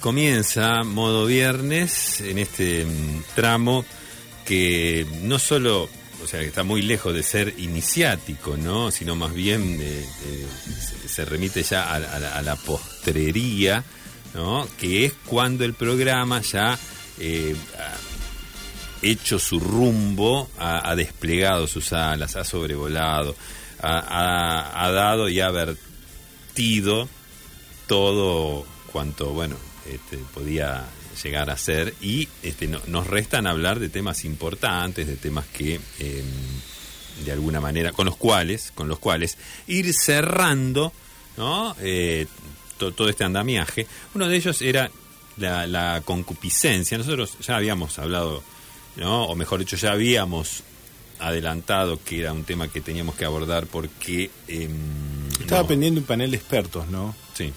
Comienza modo viernes en este mm, tramo que no solo, o sea, está muy lejos de ser iniciático, ¿no? Sino más bien se- remite ya a, la- a la postrería, ¿no? Que es cuando el programa ya eh, ha hecho su rumbo, ha, desplegado sus alas, ha sobrevolado, ha- ha dado y ha vertido todo cuanto bueno este, podía llegar a ser y este, no- nos restan hablar de temas importantes de temas que eh, de alguna manera con los cuales con los cuales ir cerrando ¿no? Eh, to- todo este andamiaje uno de ellos era la, la concupiscencia nosotros ya habíamos hablado ¿no? o mejor dicho ya habíamos adelantado que era un tema que teníamos que abordar porque em, Estaba no- pendiente un panel de expertos, ¿no? Sí.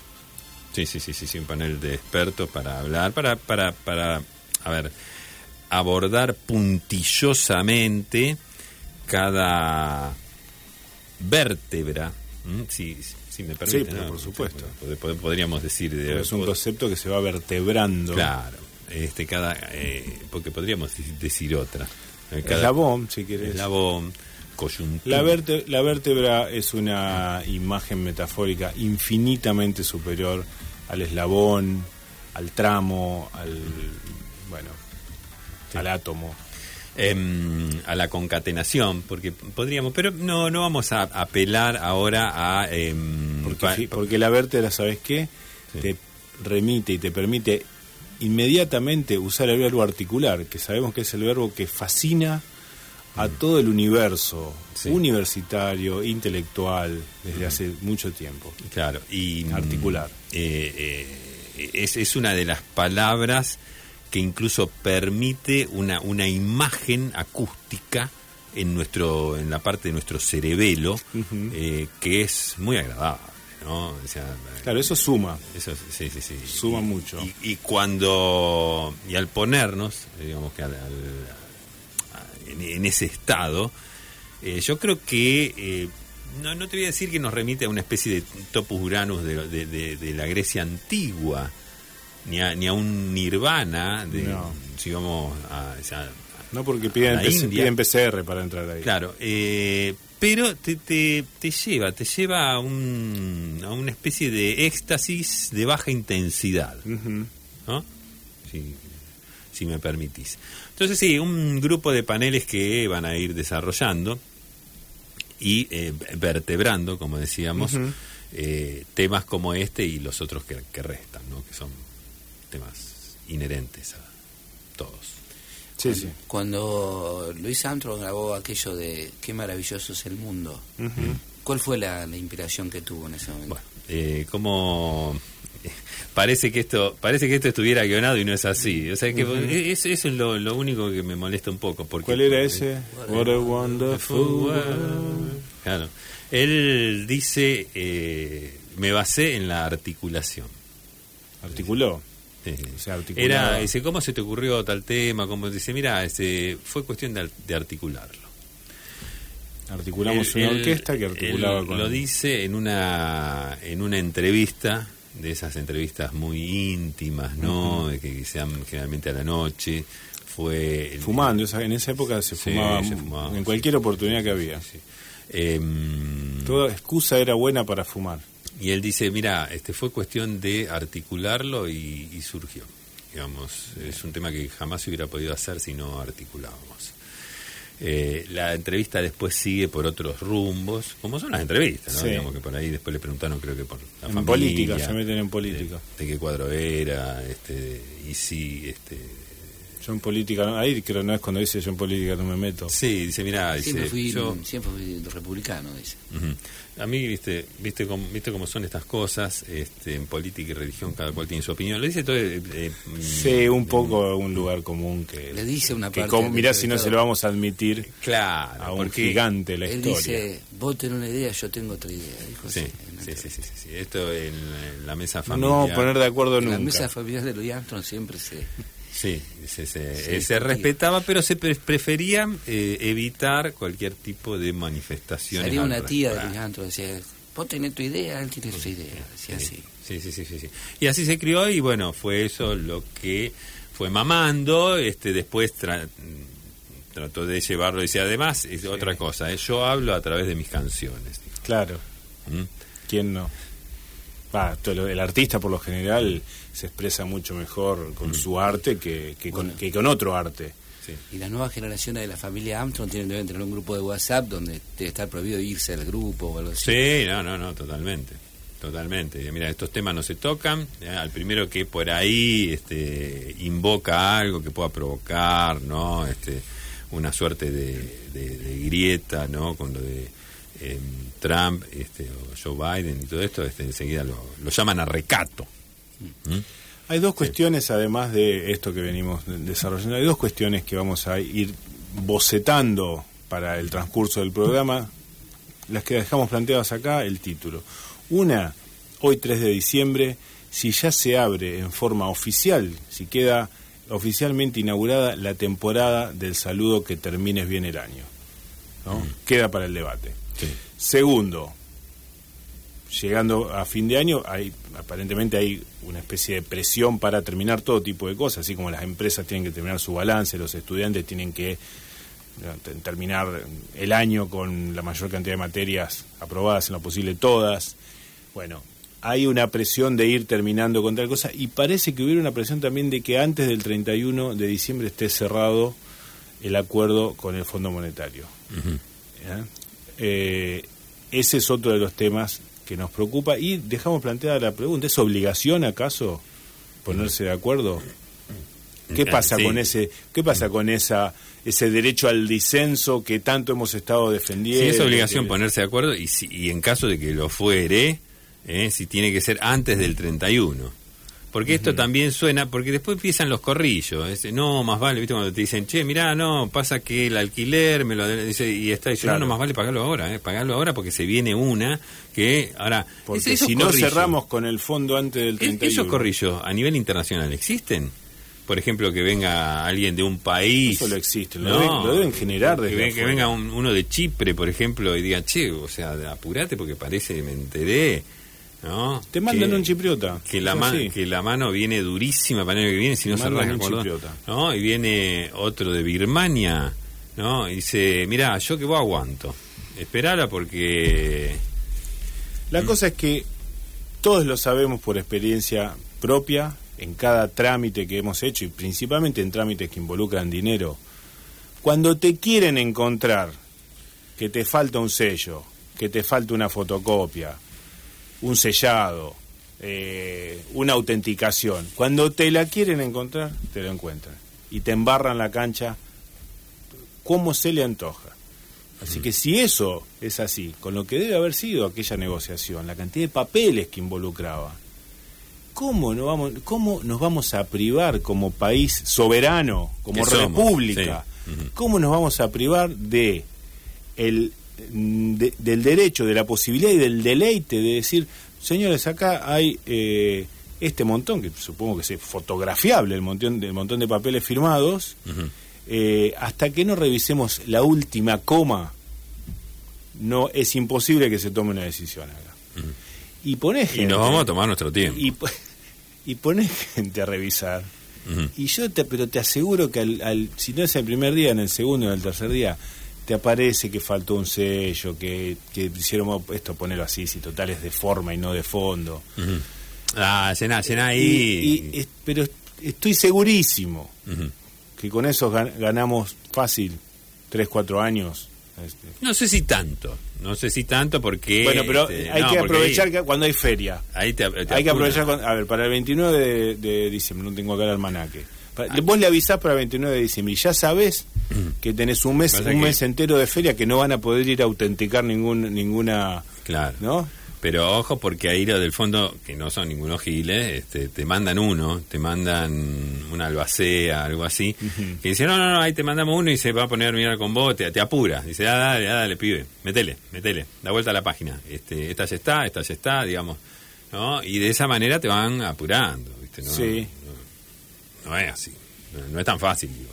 Sí, sí, sí, sí, sí, un panel de expertos para hablar, para, para, para, a ver, abordar puntillosamente cada vértebra, si, si me permite. ¿no? por supuesto. Pod- pod- Podríamos decir de... Es un concepto que se va vertebrando. Claro, este, cada, eh, porque podríamos de- decir otra. Eh, cada- Eslabón, si querés. eslabón, coyuntura. La, verte- la vértebra es una imagen metafórica infinitamente superior al eslabón, al tramo, al bueno, al átomo. em, a la concatenación, porque podríamos, pero no, no vamos a apelar ahora a... em, Porque, la vértebra, ¿sabes qué? Sí. Te remite y te permite inmediatamente usar el verbo articular, que sabemos que es el verbo que fascina a todo el universo. Sí. universitario, intelectual, desde hace mucho tiempo. Claro, y... mm, Articular. eh, eh, es, es una de las palabras que incluso permite una, una imagen acústica en nuestro en la parte de nuestro cerebelo eh, que es muy agradable ¿no? O sea, Claro, eso suma. Eso sí, sí, sí. Suma Y- mucho. Y, y cuando. Y al ponernos, digamos que al- al- en, en ese estado, eh, yo creo que. eh, no, no te voy a decir que nos remite a una especie de topus uranus de, de- de- de la Grecia antigua, ni a, ni a un nirvana, de, No. si vamos a. No porque piden, PC piden PCR para entrar ahí. Claro, eh, pero te, te, te lleva, te lleva a, un, a una especie de éxtasis de baja intensidad, si me permitís. Entonces sí, un grupo de paneles que van a ir desarrollando y eh, vertebrando, como decíamos, eh, temas como este y los otros que, que restan, ¿no? que son temas inherentes a todos. Sí, sí. Cuando Luis Armstrong grabó aquello de Qué maravilloso es el mundo. ¿cuál fue la, la inspiración que tuvo en ese momento? Bueno, eh, como parece que esto parece que esto estuviera guionado y no es así. O sea que es- eso es lo, lo único que me molesta un poco. Porque, ¿Cuál era ese? What a wonderful world. Claro. Él dice, eh, me basé en la articulación. Articuló. O sea. Era, dice, ¿cómo se te ocurrió tal tema? Como dice, mira, este, fue cuestión de, de articularlo. Articulamos una orquesta que articulaba con... Lo dice en una, en una entrevista, de esas entrevistas muy íntimas, ¿no? De que se dan generalmente a la noche. Fue. Fumando, esa- en esa época se Sí, fumaba se fumaba, en cualquier oportunidad que había. Sí. Em, Toda excusa era buena para fumar. y él dice, mira, este fue cuestión de articularlo y, y surgió. Digamos, es un tema que jamás se hubiera podido hacer si no articulábamos. Eh, la entrevista después sigue por otros rumbos, como son las entrevistas, ¿no? Sí. Digamos que por ahí después le preguntaron, creo que por la En familia, política, se meten en política. De, de qué cuadro era, este, y sí, este, Yo en política, no- ahí creo no es cuando dice yo en política no me meto. sí, dice, mira, dice, siempre, fui, yo, siempre fui republicano, dice. A mí, viste, viste cómo, viste cómo son estas cosas, este, en política y religión cada cual tiene su opinión. Lo dice todo. eh, eh, mm, Sí, un poco un lugar común que... Le dice una que parte como- mirá si no se lo vamos a admitir Claro, a un gigante la Él historia. dice, vos tenés una idea, yo tengo otra idea. Dijo Sí, la sí, sí, sí, sí, sí. Esto en, en la mesa no familiar. a poner de acuerdo En la nunca. mesa familiar de Louis Armstrong siempre se... Sí, se, se- Sí, eh, se discutía. respetaba, pero se pre- prefería eh, evitar cualquier tipo de manifestaciones. Salía al una tía de y decía, vos tenés tu idea, él tiene su idea, decía así. Sí, sí, sí, sí, sí. Y así se crió y bueno, fue eso lo que fue mamando, este después tra- trató de llevarlo, dice, además, es otra cosa, ¿eh? yo hablo a través de mis canciones. Claro, ¿Mm? ¿quién no? El artista por lo general se expresa mucho mejor con su arte que, que con, que con otro arte. Sí. Y las nuevas generaciones de la familia Armstrong tienen deben tener un grupo de WhatsApp donde debe estar prohibido irse al grupo o algo así. Sí, no, no, no, totalmente. Totalmente. Mira, estos temas no se tocan. ¿eh? Al primero que por ahí este, invoca algo que pueda provocar, ¿no? Este, una suerte de, de- de grieta, ¿no? Con lo de em, Trump este, o Joe Biden y todo esto, este, enseguida lo, lo llaman a recato. ¿Mm? Hay dos cuestiones, además de esto que venimos de- desarrollando, hay dos cuestiones que vamos a ir bocetando para el transcurso del programa, las que dejamos planteadas acá, el título. Una, hoy 3 de diciembre, si ya se abre en forma oficial, si queda oficialmente inaugurada la temporada del saludo que termines bien el año. ¿no? Queda para el debate. Sí. Segundo, llegando a fin de año, hay aparentemente hay una especie de presión para terminar todo tipo de cosas, así como las empresas tienen que terminar su balance, los estudiantes tienen que eh, te- terminar el año con la mayor cantidad de materias aprobadas en lo posible todas. Bueno, hay una presión de ir terminando con tal cosa y parece que hubiera una presión también de que antes del 31 de diciembre esté cerrado el acuerdo con el Fondo Monetario. ¿ya? Eh, ese es otro de los temas que nos preocupa y dejamos planteada la pregunta, ¿es obligación acaso ponerse de acuerdo? ¿Qué Eh, pasa sí. con ese qué pasa con esa ese derecho al disenso que tanto hemos estado defendiendo? Sí, es obligación ponerse de acuerdo y, si, y en caso de que lo fuere, ¿eh? si tiene que ser antes del 31. Porque esto también suena, porque después empiezan los corrillos. no, más vale, ¿viste? Cuando te dicen, che, mirá, no, pasa que el alquiler me lo. adela-", Dice, y está diciendo, Claro. no, no, más vale pagarlo ahora, ¿eh? Pagarlo ahora porque se viene una que. Ahora, Porque si no corrillos, cerramos con el fondo antes del ¿es- 31. ¿Esos corrillos a nivel internacional existen? Por ejemplo, que venga alguien de un país. Eso lo existe, lo deben- lo deben generar que, desde ven- que venga un- uno de Chipre, por ejemplo, y diga, che, o sea, apurate porque parece, me enteré. ¿No? Te mandan Que- un chipriota. Que la, es ma- así. que la mano viene durísima para el año que viene si no se chipriota. ¿no? Y viene otro de Birmania, ¿no? Y dice, mira, yo que vos aguanto. Esperala porque... La cosa es que todos lo sabemos por experiencia propia, en cada trámite que hemos hecho y principalmente en trámites que involucran dinero. Cuando te quieren encontrar que te falta un sello, que te falta una fotocopia, un sellado, eh, una autenticación, cuando te la quieren encontrar, te lo encuentran. Y te embarran la cancha como se le antoja. Así que si eso es así, con lo que debe haber sido aquella negociación, la cantidad de papeles que involucraba, ¿cómo, no vamos, cómo nos vamos a privar como país soberano, como república? sí. ¿Cómo nos vamos a privar de el mm, de- del derecho, de la posibilidad y del deleite de decir, señores, acá hay eh, este montón, que supongo que es fotografiable, el montón, el montón de papeles firmados, eh, hasta que no revisemos la última coma, no es imposible que se tome una decisión acá. Y ponés Y gente, nos vamos a tomar nuestro tiempo. y, y ponés gente a revisar. Y yo te, pero te aseguro que al, al- si no es el primer día, en el segundo, en el tercer día, te aparece que faltó un sello, que, que hicieron esto, ponerlo así, si total es de forma y no de fondo. Ujú. Ah, llená, llená Y- ahí. y- pero estoy segurísimo que con eso gan- ganamos fácil 3, 4 años. Este, No sé si tanto, no sé si tanto porque... Bueno, pero este, hay no, que aprovechar ahí- cuando hay feria. Ahí te, te Hay que aprovechar, a ver, para el 29 de, de diciembre, no tengo acá el almanaque. Vos le avisás para el 29 de diciembre y ya sabés que tenés un mes un mes entero de feria que no van a poder ir a autenticar ningún ninguna, Claro. ¿no? Pero ojo porque ahí lo del fondo, que no son ningunos giles, este, te mandan uno, te mandan una albacea, algo así, que dice, no, no, no, ahí te mandamos uno y se va a poner a mirar con vos, te, te apura. Dice, ah, dale, ah, dale, pibe, metele, metele, da vuelta a la página. Este, esta ya está, esta ya está, digamos. ¿no? Y de esa manera te van apurando, ¿viste? No, Sí. No, es así, no, no es tan fácil, digo.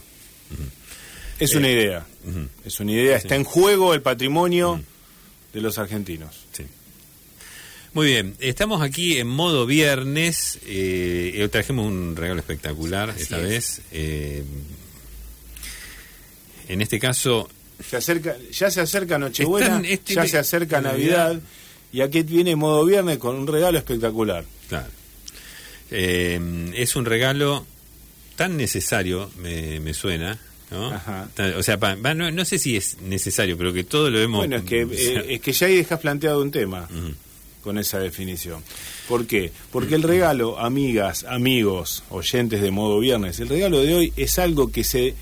Es Eh, una idea. Es una idea. Está en juego el patrimonio de los argentinos. sí. Muy bien, estamos aquí en modo viernes. Eh, trajimos un regalo espectacular Así esta es. vez. Eh, en este caso, Se acerca, ya se acerca Nochebuena, este, ya se acerca Navidad. Navidad, y aquí viene modo viernes con un regalo espectacular. claro, eh, es un regalo tan necesario, me, me suena. ¿no? Ajá. O sea, pa- no, no sé si es necesario, pero que todo lo hemos. Bueno, es que, eh, es que ya ahí dejas planteado un tema con esa definición. ¿Por qué? Porque el regalo, amigas, amigos, oyentes de modo viernes, el regalo de hoy es algo que se...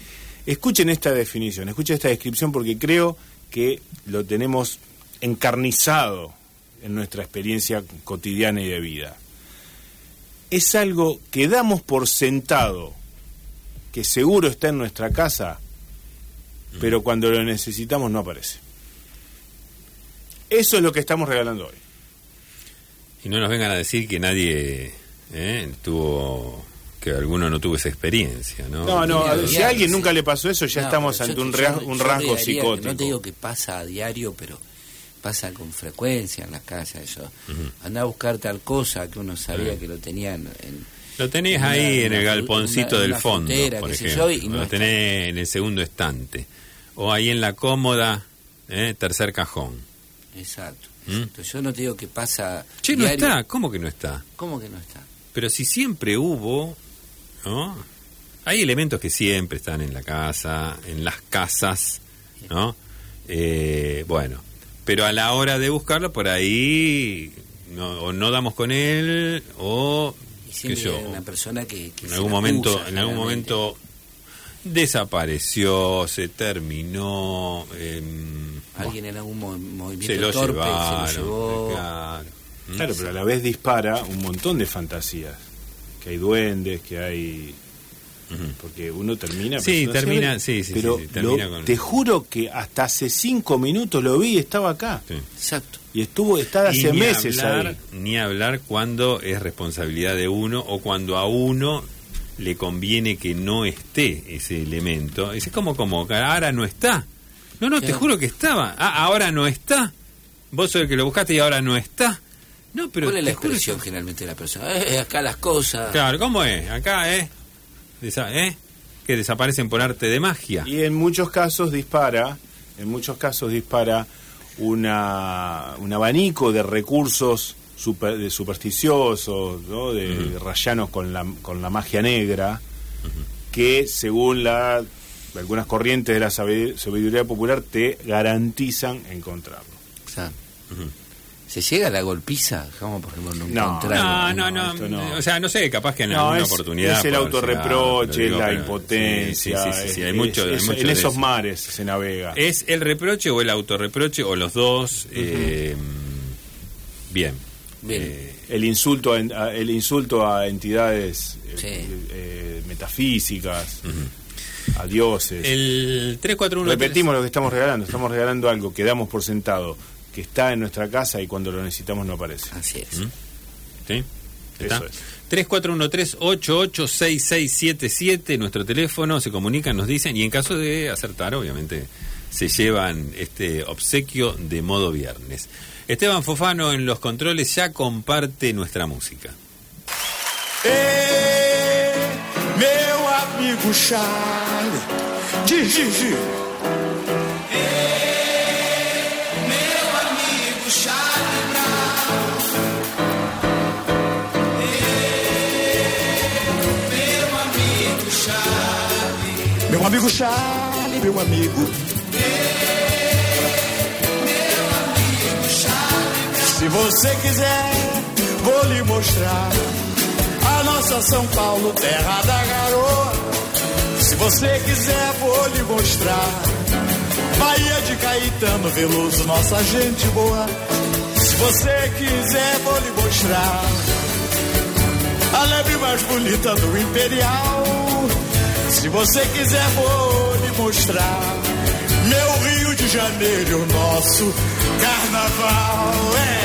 Escuchen esta definición, escuchen esta descripción porque creo que lo tenemos encarnizado en nuestra experiencia cotidiana y de vida. Es algo que damos por sentado, que seguro está en nuestra casa, pero cuando lo necesitamos no aparece. Eso es lo que estamos regalando hoy. Y no nos vengan a decir que nadie eh, tuvo. que alguno no tuvo esa experiencia, ¿no? No, no, a- si a alguien sí. nunca le pasó eso, ya No, estamos ante yo- un, yo- ras- yo un rasgo psicótico. No te digo que pasa a diario, pero pasa con frecuencia en las casas eso. Anda a buscar tal cosa que uno sabía que lo tenían en... Lo tenés ahí en el galponcito una- del una fondo, frutera, por ejemplo. yo, y no lo tenés en el segundo estante. O ahí en la cómoda, eh, tercer cajón. Exacto. ¿Mm? exacto. Yo no te digo que pasa Che, no está. ¿Cómo que no está? ¿Cómo que no está? Pero si siempre hubo, ¿no? Hay elementos que siempre están en la casa, en las casas, ¿no? Eh, bueno, pero a la hora de buscarlo, por ahí no, o no damos con él, o Y siempre yo, una persona que, que en algún momento, en algún momento desapareció, se terminó, em, Alguien en algún mo- se movimiento lo torpe llevaron, se lo llevó. claro. ¿Mm? Claro, pero a la vez dispara un montón de fantasías. Que hay duendes, que hay... Porque uno termina... Sí, termina- sí, sí, Pero sí, sí, termina lo- con- te juro que hasta hace cinco minutos lo vi y estaba acá. Sí. Exacto. Y estuvo, está Y hace ni meses hablar, ahí. Ni hablar cuando es responsabilidad de uno o cuando a uno le conviene que no esté ese elemento. Es como como ahora no está. No, no, te juro que estaba. Ah, ahora no está. Vos sos el que lo buscaste y ahora no está. No, pero ¿Cuál es la expresión que- generalmente de la persona? Eh, acá las cosas. Claro, ¿cómo es? Acá, ¿eh? Desa- ¿eh? Que desaparecen por arte de magia. Y en muchos casos dispara, en muchos casos dispara una, un abanico de recursos super- de supersticiosos, ¿no? de, de rayanos con la, con la magia negra, que según la algunas corrientes de la sabi- sabiduría popular te garantizan encontrarlo. ¿Se llega a la golpiza? Como por ejemplo no, No, No, no, no, esto no. O sea, no sé, capaz que en No, alguna es- oportunidad. es el autorreproche, la pero- impotencia. Sí, sí, sí, sí, es- hay mucho, hay es- mucho en de esos eso. mares se navega. ¿Es el reproche o el autorreproche o los dos? Eh, bien. Bien. Eh, el insulto a, el insulto a entidades eh, Sí. eh, metafísicas a dioses el 341. repetimos lo que estamos regalando estamos regalando algo que damos por sentado que está en nuestra casa y cuando lo necesitamos no aparece Así es. ¿Mm? ¿Sí? ¿Está? Eso es. 3413-886677, nuestro teléfono, se comunican, nos dicen, y en caso de acertar, obviamente, se llevan este obsequio de modo viernes. Esteban Fofano en los controles ya comparte nuestra música. Ei, meu amigo Charlie. Meu amigo Charlie, meu amigo. Se você quiser, vou lhe mostrar a nossa São Paulo, terra da garoa. Se você quiser, vou lhe mostrar Bahia de Caetano, Veloso, nossa gente boa. Se você quiser, vou lhe mostrar a leve mais bonita do Imperial. Se você quiser, vou lhe mostrar meu Rio de Janeiro, nosso carnaval. É.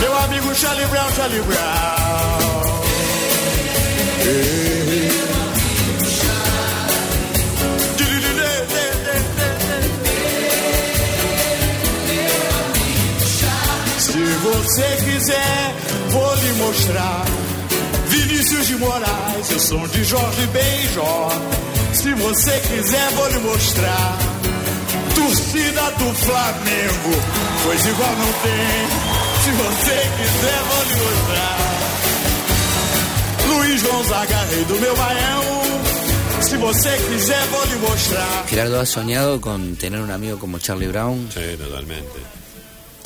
Meu amigo Charlie Brown, Charlie Brown. Você quiser, vou lhe mostrar. Vinícius de Moraes, eu sou de Jorge Benjó. Se você quiser, vou lhe mostrar. Torcida do Flamengo, coisa igual não tem. Se você quiser, vou lhe mostrar. Luiz Gonzaga, rei do meu baião. Si você quiser, vou lhe mostrar. Gerardo, ¿has soñado con tener un amigo como Charlie Brown? Sí, totalmente.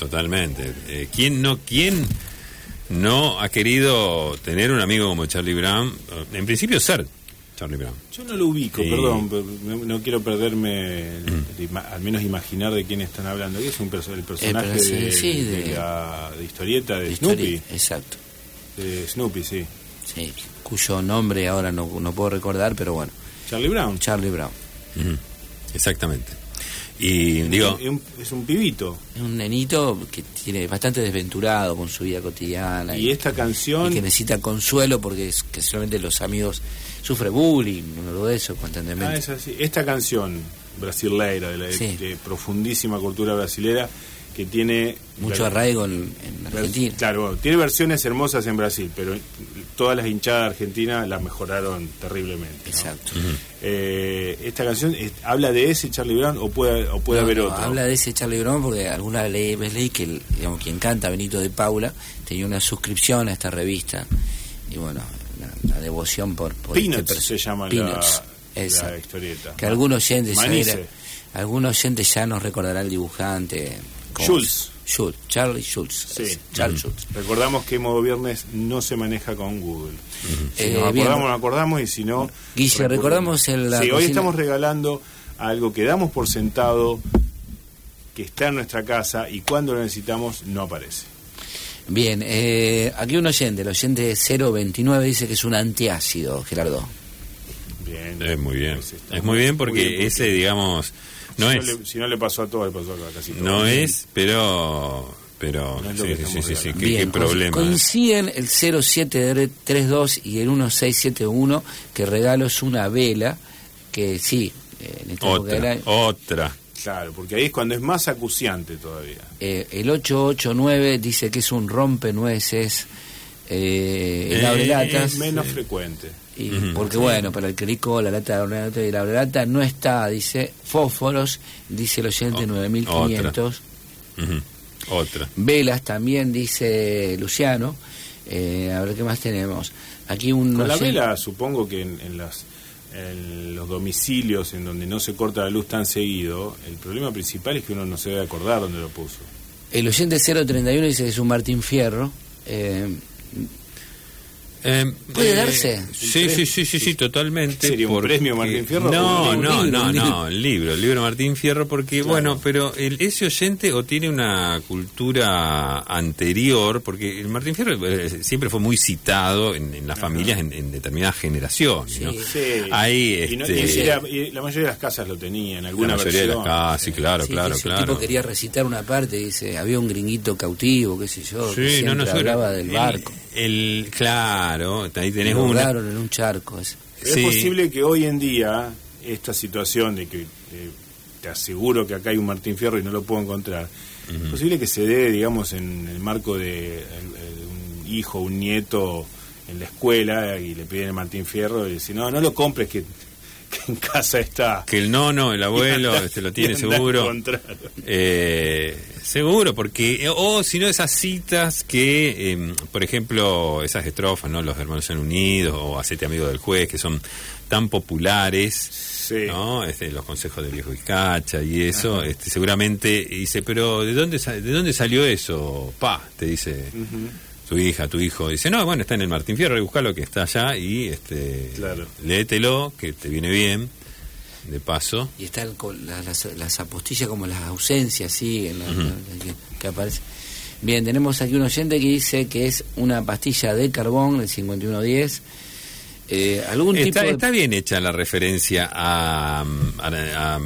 Totalmente. Eh, ¿Quién no, quién no ha querido tener un amigo como Charlie Brown? Eh, En principio ser Charlie Brown. Yo no lo ubico, Sí. perdón, pero no, quiero perderme, al menos imaginar de quién están hablando. ¿Qué es un perso- el personaje perso- de, sí, de de- la de historieta de, De Snoopy? Exacto. De Snoopy, sí. Sí, cuyo nombre ahora no, no puedo recordar, pero bueno, Charlie Brown. Charlie Brown. Exactamente. Y digo, Es un, es un pibito. Es un nenito que tiene bastante desventurado con su vida cotidiana Y esta canción, y que necesita consuelo porque es que solamente los amigos sufre bullying, uno de eso ah, constantemente. es así. esta canción brasileira, de, la, Sí. de profundísima cultura brasilera, que tiene... Mucho arraigo en, en Argentina. Claro, tiene versiones hermosas en Brasil, pero todas las hinchadas de Argentina la mejoraron terriblemente. ¿no? Exacto. Eh, esta canción eh, habla de ese Charlie Brown o puede, o puede No, haber no, otro. Habla de ese Charlie Brown porque alguna ley, leí que el- digamos, quien canta, Benito de Paula, tenía una suscripción a esta revista. Y bueno, la, la devoción por, por Peanuts este se llama Peanuts, la, la exacto. historieta. Que algunos oyentes algunos oyentes ya nos recordará el dibujante. Schultz. Schultz, Charlie Schultz. Sí. Charles Schultz. Recordamos que Modo Viernes no se maneja con Google. Si Eh, nos acordamos, nos acordamos y si no... Guille, recordamos el- Sí, hoy estamos regalando algo que damos por sentado, que está en nuestra casa y cuando lo necesitamos no aparece. Bien, eh, aquí un oyente, el oyente 029 dice que es un antiácido, Gerardo. Bien. es muy bien. Pues Es muy bien muy porque bien, ese, digamos, no si es. No le, si no le pasó a todo, le pasó a casi todo. No es, pero. Pero. No sí, sí, sí, sí, qué, Bien, qué problema. Coinciden el 0732 y el 1671 que regalo es una vela que sí, en esta Otra, año- otra. Claro, porque ahí es cuando es más acuciante todavía. eh, el 889 dice que es un rompenueces, eh, el Eh, abrelatas. Es menos frecuente. Y porque bueno, para el crico, la lata de abrelata y la abrelata no está, dice fósforos, dice el oyente O- 9500. Ujú. Otra. Velas también, dice Luciano. Eh, a ver qué más tenemos. Aquí un Con la oyente- vela, supongo que en, en las, en los domicilios en donde no se corta la luz tan seguido, el problema principal es que uno no se debe acordar dónde lo puso. El oyente 031 dice que es un Martín Fierro. Eh, Eh, ¿Puede eh, darse? Sí, sí, sí, sí, sí, totalmente. ¿Sería un porque- premio Martín Fierro No, no, libro? no, no, el libro, el libro Martín Fierro, porque, Claro. bueno, pero el, ese oyente o tiene una cultura anterior, porque el Martín Fierro eh, siempre fue muy citado en, en las familias en, en determinadas generaciones, ¿no? Sí. Sí. Ahí, Y no- este, y era- y la mayoría de las casas lo tenían, la alguna mayoría de las versión. casas, sí, claro, sí, claro, claro. tipo quería recitar una parte, dice, había un gringuito cautivo, qué sé yo, que Sí, no, no, hablaba del El- barco. El, claro, ahí tenés ahogaron en un charco. ese. Es Sí. posible que hoy en día esta situación de que eh, te aseguro que acá hay un Martín Fierro y no lo puedo encontrar, es posible que se dé, digamos, en el marco de, un hijo, un nieto en la escuela y le piden el Martín Fierro y dicen, no, no lo compres que, que en casa está. Que el nono, el abuelo, anda- este, lo tiene seguro. Eh, seguro, porque, o si no, esas citas que, eh, por ejemplo, esas estrofas, ¿no? Los hermanos en unidos o Hacete amigo del juez, que son tan populares, Sí. ¿no? Este, los consejos del viejo Vizcacha y eso, este, seguramente dice, pero ¿de dónde, ¿de dónde salió eso? Pa, te dice tu hija, tu hijo. Dice, no, bueno, está en el Martín Fierro, buscalo que está allá y este, Claro. léetelo, que te viene bien, de paso. Y están la- las, las apostillas como las ausencias, sí, en la- la- que, que aparece. Bien, tenemos aquí un oyente que dice que es una pastilla de carbón, el 5110. Eh, algún tipo Está, de... está bien hecha la referencia a, a- a,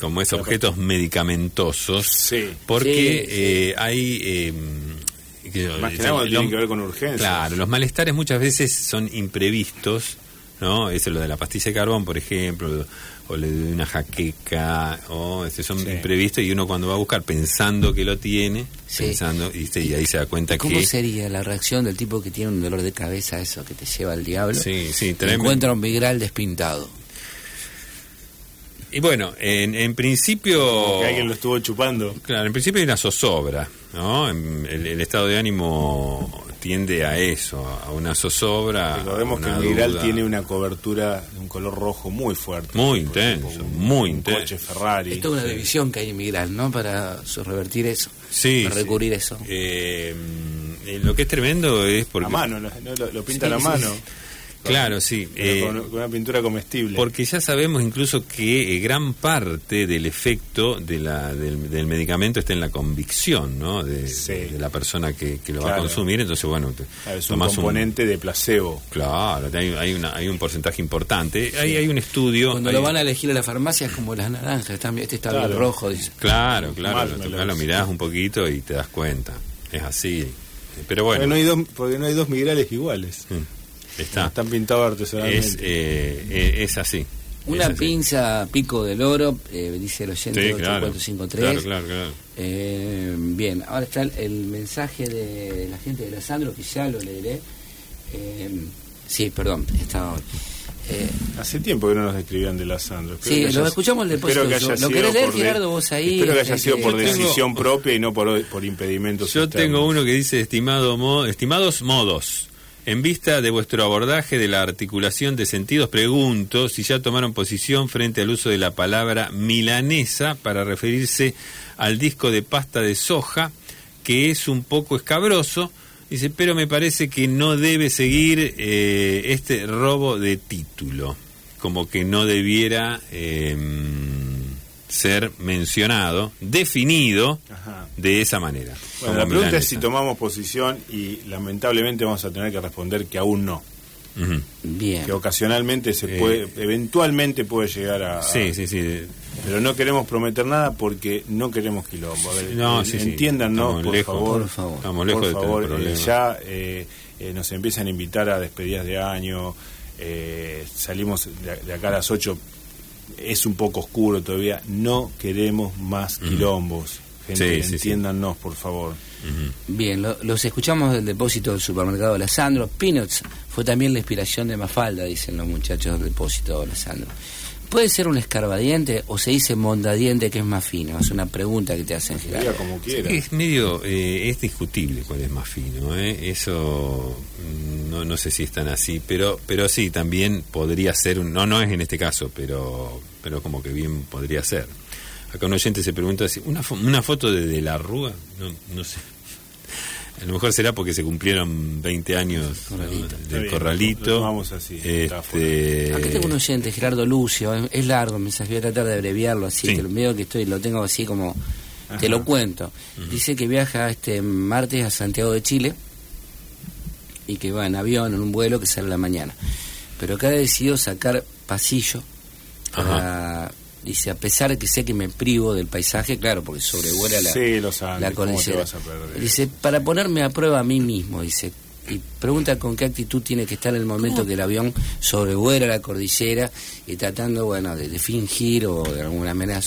como es objetos medicamentosos Sí. porque Sí, sí. eh, hay eh, que- Más que nada cuando los- tiene que ver con urgencias. claro los malestares muchas veces son imprevistos ¿no? Eso es lo de la pastilla de carbón, por ejemplo, o le de una jaqueca, o este, son Sí. imprevistos y uno cuando va a buscar pensando que lo tiene, Sí. pensando, y, este, y ahí se da cuenta ¿Cómo que... sería la reacción del tipo que tiene un dolor de cabeza, eso que te lleva al diablo? Sí, sí, tremendo. encuentra un migral despintado. Y bueno, en, en principio... Que alguien lo estuvo chupando. Claro, en principio hay una zozobra, ¿no? El, el estado de ánimo tiende a eso, a una zozobra. Recordemos que el Migral tiene una cobertura de un color rojo muy fuerte. Muy intenso, tipo un- muy un intenso. coche Ferrari. Esto es una división que hay en Migral, ¿no? Para revertir eso. Sí, Para sí. recurrir eso. Eh, lo que es tremendo es porque... a mano, no, no, lo, lo pinta Sí, a sí, mano. Claro, sí. Eh, con, una pintura comestible. Porque ya sabemos incluso que eh, gran parte del efecto de la, del, del medicamento está en la convicción, ¿no? De, Sí. de la persona que, que lo va a consumir. Entonces, bueno, te Claro, es un componente de placebo. Claro, hay, hay, una, hay un porcentaje importante. Hay, hay un estudio. Cuando hay- lo van a elegir a la farmacia es como las naranjas. están- este está bien Claro. rojo, dice. Claro, claro. Lo, lo mirás un poquito y te das cuenta. Es así. Pero bueno, Porque, no hay dos, porque no hay dos Migrales iguales. mm, está. Están pintados artesanalmente. Es, eh, eh, es así. Una Es así. pinza pico del oro, eh, dice el oyente Sí, claro. 8453. Claro, claro, claro. Eh, bien, ahora está el, el mensaje de la gente de la Sandro, que ya lo leeré. Eh, sí, perdón, estaba... Eh, Hace tiempo que no nos escribían de la Sandro. Sí, que lo escuchamos el espero que haya ¿Lo querés leer, Gerardo, vos ahí? Espero que haya Eh, sido que- por decisión propia y no por, por impedimentos Yo externos. tengo uno que dice, estimado mo- estimados modos, en vista de vuestro abordaje de la articulación de sentidos, pregunto si ya tomaron posición frente al uso de la palabra milanesa para referirse al disco de pasta de soja, que es un poco escabroso, dice, pero me parece que no debe seguir eh, este robo de título, como que no debiera eh, ser mencionado, definido Ajá. de esa manera. Bueno, la pregunta es si tomamos posición y lamentablemente vamos a tener que responder que aún no. Bien. Que ocasionalmente se Eh. puede, eventualmente puede llegar a... Sí, sí, sí. Pero no queremos prometer nada porque no queremos quilombo. A ver, No, eh, sí. entiéndanos, Estamos por lejos. favor. Por favor. Estamos lejos por de tener favor, eh, problemas. ya eh, eh, nos empiezan a invitar a despedidas de año, eh, salimos de, de acá a las 8, es un poco oscuro todavía, no queremos más quilombos. Gente, Sí, sí, sí. entiéndanos, por favor. Bien, lo- los escuchamos del depósito del supermercado La Sandro. Peanuts fue también la inspiración de Mafalda, dicen los muchachos del depósito La Sandro. ¿Puede ser un escarbadiente o se dice mondadiente que es más fino? Es una pregunta que te hacen, Gerardo. como quiera. Es medio, eh, es discutible cuál es más fino, ¿eh? Eso mm, no, no sé si es tan así, pero, pero sí, también podría ser, un- no, no es en este caso, pero, pero como que bien podría ser. Acá un oyente se pregunta si una, fo- una foto de, de la Rúa, no, no sé. A lo mejor será porque se cumplieron 20 años del bien, corralito. tomamos así. Este, Acá tengo un oyente, Gerardo Lucio, es- largo el mensaje, voy a tratar de abreviarlo así, Sí. lo veo que estoy, lo tengo así como, te lo cuento. Dice que viaja este martes a Santiago de Chile y que va en avión, en un vuelo que sale a la mañana. Pero acá ha decidido sacar pasillo para, dice, a pesar de que sé que me privo del paisaje, claro, porque sobrevuela la, Sí, los Andes, la ¿cómo te cordillera. vas a perder? Dice, para ponerme a prueba a mí mismo, dice, y pregunta con qué actitud tiene que estar en el momento que el avión sobrevuela la cordillera y tratando, bueno, de, de fingir o de alguna manera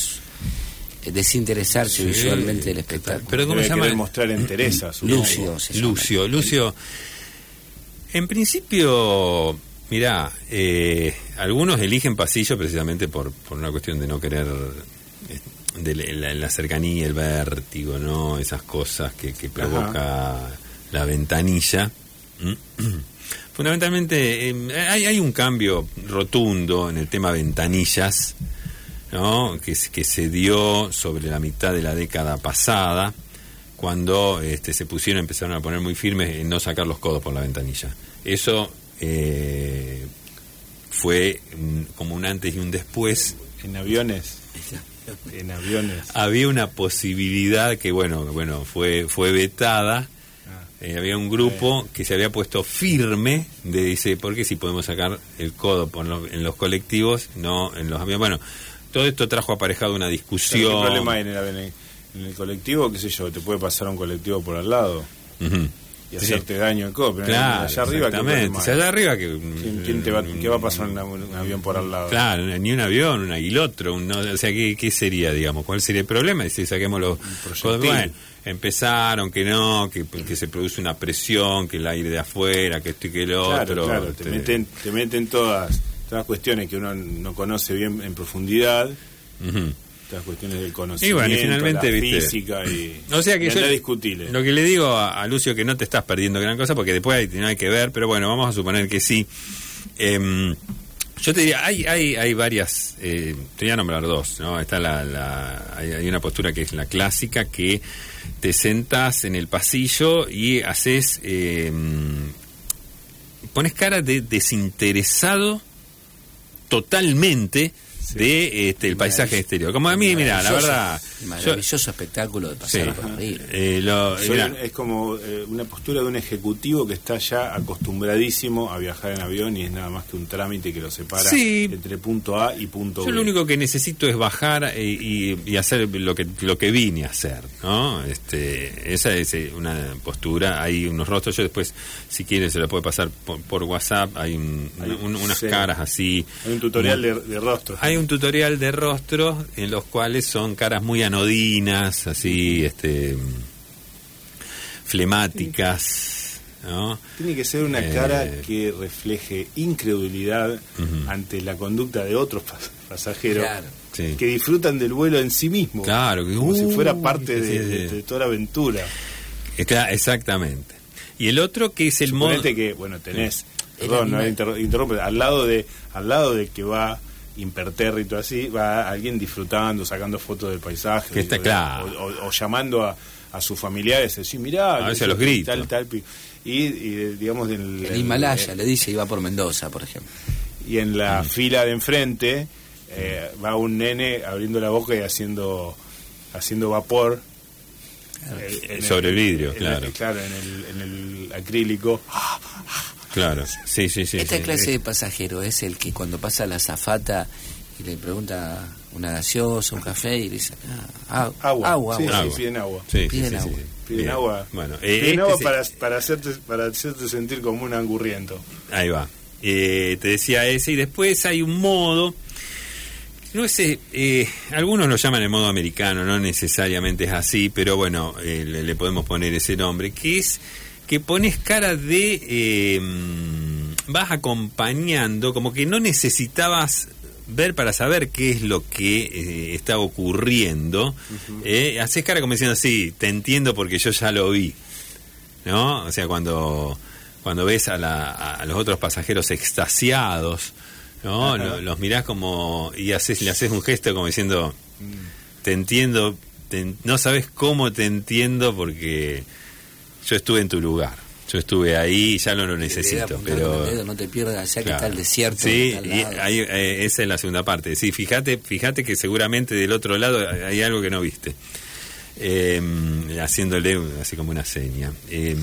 eh, desinteresarse Sí. visualmente del espectáculo. Pero ¿cómo Debe se llama? mostrar entereza. Lucio. se llama. Lucio, Lucio. En principio, mirá, eh, algunos eligen pasillo precisamente por, por una cuestión de no querer, eh, de la, la cercanía, el vértigo, ¿no? Esas cosas que, que provoca la ventanilla. Fundamentalmente, eh, hay, hay un cambio rotundo en el tema ventanillas, ¿no? que, se- que se dio sobre la mitad de la década pasada, cuando este, se pusieron, empezaron a poner muy firmes en no sacar los codos por la ventanilla. Eso eh, fue mm, como un antes y un después. En aviones. En aviones. Había una posibilidad que, bueno, bueno fue, fue vetada. Eh, había un grupo que se había puesto firme de dice, ¿por qué si podemos sacar el codo por lo- en los colectivos, no en los aviones? Bueno, todo esto trajo aparejado una ¿Qué discusión. problema hay en el, en el colectivo? ¿Qué sé yo? Te puede pasar un colectivo por al lado. Ujú. Y Sí. hacerte daño en. Pero Claro, allá arriba, ¿qué exactamente. allá arriba que... ¿Quién, quién te va, ¿Qué va a pasar un avión por al lado? Claro, ni un avión, un aguilotro, un- no, o sea, ¿qué, qué sería, digamos? ¿Cuál sería el problema? Y si saquemos los... Bueno, empezaron, que no, que, que se produce una presión, que el aire de afuera, que esto y que el otro. Claro, claro, te este, meten, te meten todas, todas cuestiones que uno no conoce bien en profundidad, todas las cuestiones del Y conocimiento, bueno, y finalmente, la viste. física y, O sea que yo. Lo que le digo a, a Lucio que no te estás perdiendo gran cosa porque después hay, no hay que ver, pero bueno, vamos a suponer que sí. Em, yo te diría, hay, hay, hay varias, eh, te voy a nombrar dos, ¿no? Está la, la- hay, hay una postura que es la clásica, que te sentas en el pasillo y haces, em, pones cara de desinteresado totalmente de este, el paisaje exterior. Como a mí, mira, la Maravilloso- verdad... yo- Maravilloso espectáculo de pasar Sí. por eh, lo- Soy es como eh, una postura de un ejecutivo que está ya acostumbradísimo a viajar en avión y es nada más que un trámite que lo separa Sí. entre punto A y punto Yo B. lo único que necesito es bajar eh, y, y hacer lo que lo que vine a hacer, ¿no? Este, esa es una postura. Hay unos rostros. Yo después, si quieren, se lo puede pasar por, por WhatsApp. Hay, un- Hay- un- unas sí. caras así. Hay un tutorial de, de rostros. Hay un tutorial de rostros en los cuales son caras muy anodinas, así, este, flemáticas, ¿no? Tiene que ser una Eh, cara que refleje incredulidad ante la conducta de otros pas- pasajeros Claro. Sí. que disfrutan del vuelo en sí mismo. Claro, que, como uh, si fuera parte sí, de, sí, de- sí. de toda la aventura. Eh, exactamente. Y el otro que es el modo... Que, bueno, tenés, Es perdón, no interrumpe, al lado de al lado de que va impertérrito así, va alguien disfrutando, sacando fotos del paisaje. Que está o- claro. O, o- o llamando a, a sus familiares, decir, mirá, A veces los gritos. Tal, tal, y, y, digamos, en El Himalaya, le dice, iba por Mendoza, por ejemplo. y en la fila de enfrente eh, va un nene abriendo la boca y haciendo haciendo vapor eh, en Sobre el vidrio, en claro. claro en el, en el acrílico Claro, sí, sí, sí. Esta sí. clase de pasajero es el que cuando pasa la zafata y le pregunta una gaseosa, un café y le dice, ah, agua agua, sí, agua. sí, piden agua Sí, Piden sí, agua. sí. piden agua Bueno, eh, piden este agua para hacerte para hacerte sentir como un angurriento Ahí va. Eh, te decía ese y después hay un modo... No sé, eh, algunos lo llaman el modo americano, no necesariamente es así, pero bueno, eh, le, le podemos poner ese nombre, que es que pones cara de... eh, mm, vas acompañando, como que no necesitabas ver para saber qué es lo que eh, está ocurriendo. eh, haces cara como diciendo, sí, te entiendo porque yo ya lo vi. ¿no? O sea, cuando, cuando ves a, la- a los otros pasajeros extasiados, ¿no? Ajá. Lo- los mirás como y haces, le haces un gesto como diciendo, te entiendo, te- no sabes cómo te entiendo porque yo estuve en tu lugar. Yo estuve ahí, ya no lo necesito, pero... dedo, no te pierdas, allá que Claro. está el desierto. Sí, está y ahí, eh, esa es la segunda parte. Sí, fíjate, fíjate que seguramente del otro lado hay hay algo que no viste. Eh, haciéndole así como una seña. Eh,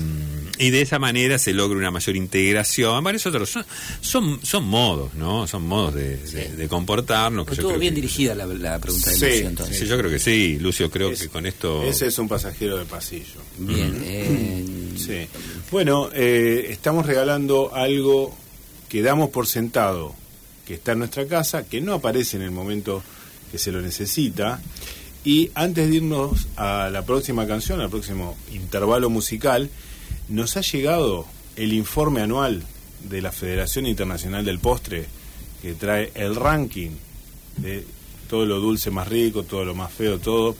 y de esa manera se logra una mayor integración. Bueno, es otro, son, son, son modos, ¿no? Son modos de, de- de comportarnos. que Pero yo estuvo creo bien que- dirigida la, la pregunta de Sí, Lucio, entonces. Sí, yo creo que sí, Lucio, creo Es- que con esto... ese es un pasajero de pasillo Bien, eh, Sí. Bueno, eh, estamos regalando algo que damos por sentado, que está en nuestra casa, que no aparece en el momento que se lo necesita. Y antes de irnos a la próxima canción, al próximo intervalo musical, nos ha llegado el informe anual de la Federación Internacional del Postre, que trae el ranking de todo lo dulce más rico, todo lo más feo, todo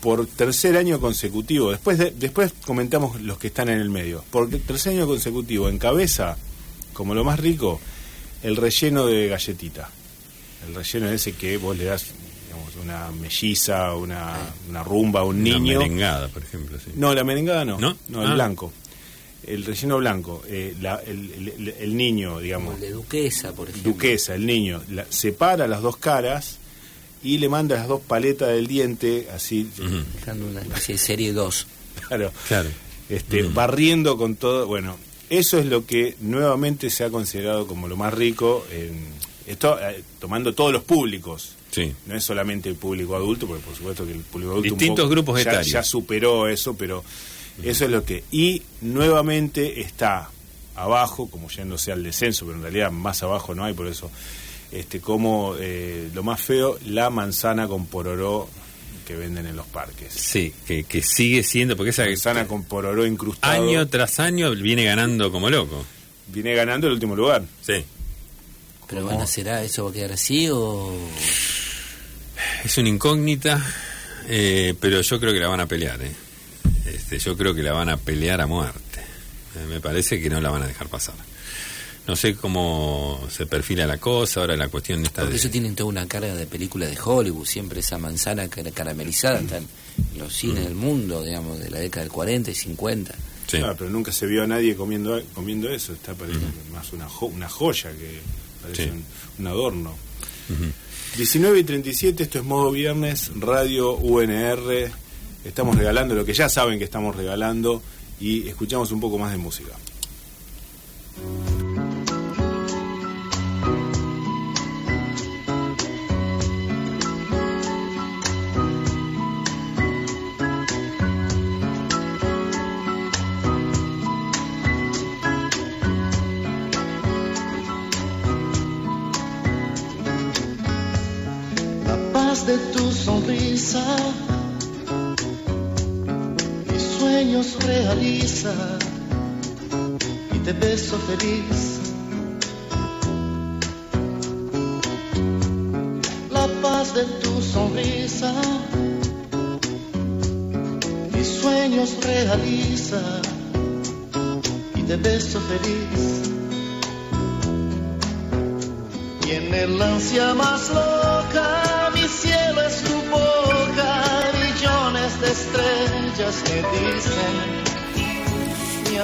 por tercer año consecutivo. Después, de- después comentamos los que están en el medio. Por tercer año consecutivo, en cabeza, como lo más rico, el relleno de galletita. El relleno ese que vos le das una melliza, una, una rumba a un una niño. merengada, por ejemplo. sí. No, la merengada no. ¿No? el Ah. blanco. El relleno blanco. eh, la- el, el- el niño, como digamos, el de Duquesa, por ejemplo. duquesa, el niño, la- separa las dos caras y le manda las dos paletas del diente, así, Ujú. Dejando una especie de serie 2. claro, Claro. este, barriendo con todo. Bueno, eso es lo que nuevamente se ha considerado como lo más rico, en, esto eh, tomando todos los públicos. Sí. No es solamente el público adulto, porque por supuesto que el público adulto un Distintos poco grupos ya, etarios. ya superó eso, pero Eso es lo que... Y nuevamente está abajo, como yéndose al descenso, pero en realidad más abajo no hay, por eso, este, como eh, lo más feo, la manzana con pororó que venden en los parques. Sí, que, que sigue siendo, porque esa Manzana con pororó incrustado. año tras año viene ganando como loco. Viene ganando el último lugar. Sí. Pero bueno, ¿será eso va a quedar así o...? Es una incógnita, eh, pero yo creo que la van a pelear. eh. Este, yo creo que la van a pelear a muerte. Eh, me parece que no la van a dejar pasar. No sé cómo se perfila la cosa, ahora la cuestión esta Porque de... eso tienen toda una carga de película de Hollywood, siempre esa manzana cara- caramelizada está en los cines del mundo, digamos, de la década del 40 y 50. Sí. Ah, pero nunca se vio a nadie comiendo comiendo eso. Está pareciendo más una, jo- una joya que parece Sí. un, un adorno. 19 y 37, esto es modo viernes, Radio UNR. Estamos regalando lo que ya saben que estamos regalando y escuchamos un poco más de música. Sonrisa, mis sueños realiza y te beso feliz. La paz de tu sonrisa, mis sueños realiza y te beso feliz. Y en el ansia más loca,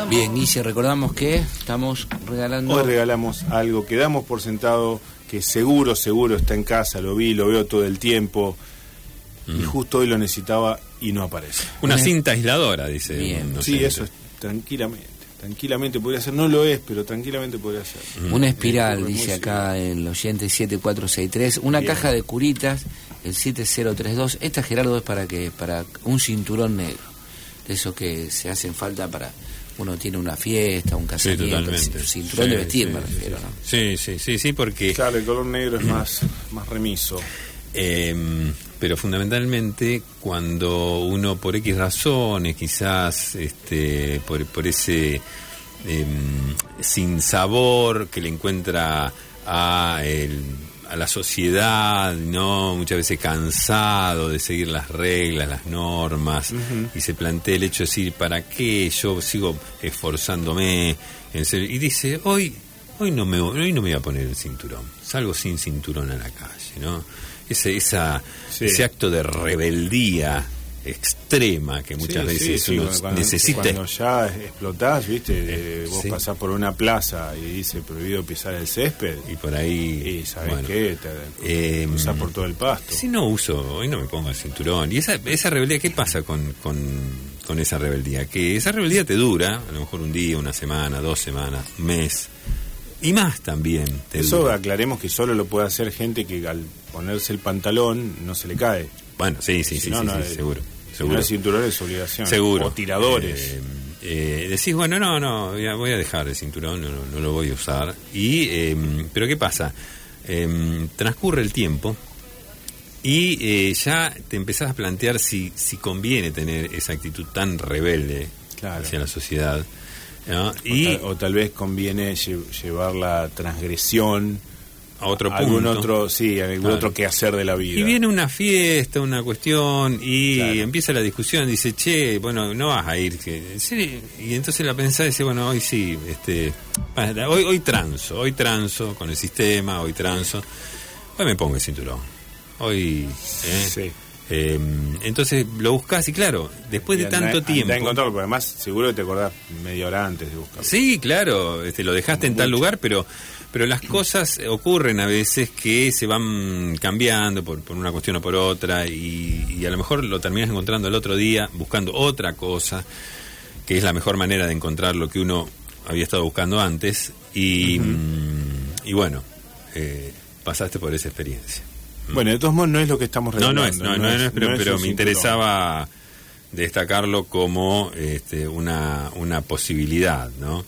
Bien, y si recordamos que estamos regalando... Hoy regalamos algo que damos por sentado que seguro, seguro está en casa, lo vi, lo veo todo el tiempo y justo hoy lo necesitaba y no aparece. Una cinta aisladora, dice. Bien. no sí, sé. eso es tranquilamente. Tranquilamente podría ser, no lo es, pero tranquilamente podría ser. Una espiral, Eh, dice acá el oyente 7463. Una Bien. caja de curitas, el 7032. Esta, Gerardo, es para que para un cinturón negro. De esos que se hacen falta para... Uno tiene una fiesta, un Sí, casamiento. totalmente. un cinturón Sí, de vestir, sí, me sí, refiero, sí. ¿no? Sí, sí, sí, sí, porque... Claro, el color negro es más, más remiso. Eh, pero fundamentalmente cuando uno por X razones, quizás este, por, por ese eh, sin sabor que le encuentra a, el- a la sociedad, no muchas veces cansado de seguir las reglas, las normas, y se plantea el hecho de decir, ¿para qué yo sigo esforzándome? en ser-?" y dice, hoy Hoy no, me, hoy no me voy a poner el cinturón. Salgo sin cinturón a la calle, ¿no? Ese, esa, Sí. ese acto de rebeldía extrema que muchas Sí, veces sí, sí, uno cuando- necesita. Cuando ya explotás, viste, de- Eh, vos pasás por una plaza y dice prohibido pisar el césped. Y por ahí. Y sabes bueno, qué, te eh, cruzás por todo el pasto. Si no uso, hoy no me pongo el cinturón. Y esa, esa rebeldía, ¿qué pasa con, con, con esa rebeldía? Que esa rebeldía te dura, a lo mejor un día, una semana, dos semanas, un mes. Y más también. te Eso dura. aclaremos que solo lo puede hacer gente que al ponerse el pantalón no se le cae. Bueno, sí, sí, Si sí, no, sí, no, sí, seguro. No, seguro. el cinturón es obligación. Seguro. O tiradores. Eh, eh, decís, bueno, no, no, voy a, voy a dejar el cinturón, no, no- no lo voy a usar. Y, eh, pero ¿qué pasa? Eh, transcurre el tiempo y eh, ya te empezás a plantear si, si conviene tener esa actitud tan rebelde Claro. hacia la sociedad. ¿no? O Y tal- o, tal vez conviene lle- llevar la transgresión a otro a algún punto. otro, sí, algún Claro. otro quehacer de la vida. Y viene una fiesta, una cuestión, y Claro. empieza la discusión, dice, che, bueno, no vas a ir. que- sí, Y entonces la pensás y dice, bueno, hoy sí, este, hoy, hoy transo, hoy transo con el sistema, hoy transo, hoy me pongo el cinturón. Hoy, ¿eh? Sí. Eh, entonces lo buscás y claro, después Y de tanto andá a tiempo... encontrarlo, porque además seguro que te acordás media hora antes de buscarlo. Sí, claro, este, lo dejaste en tal lugar, pero pero las cosas ocurren a veces que se van cambiando por, por una cuestión o por otra y, y a lo mejor lo terminas encontrando el otro día buscando otra cosa, que es la mejor manera de encontrar lo que uno había estado buscando antes y, mm, y bueno, eh, pasaste por esa experiencia. Bueno, de todos modos no es lo que estamos No, no es, no, no, no es, pero, no es pero un me interesaba destacarlo como este, una, una posibilidad, ¿no?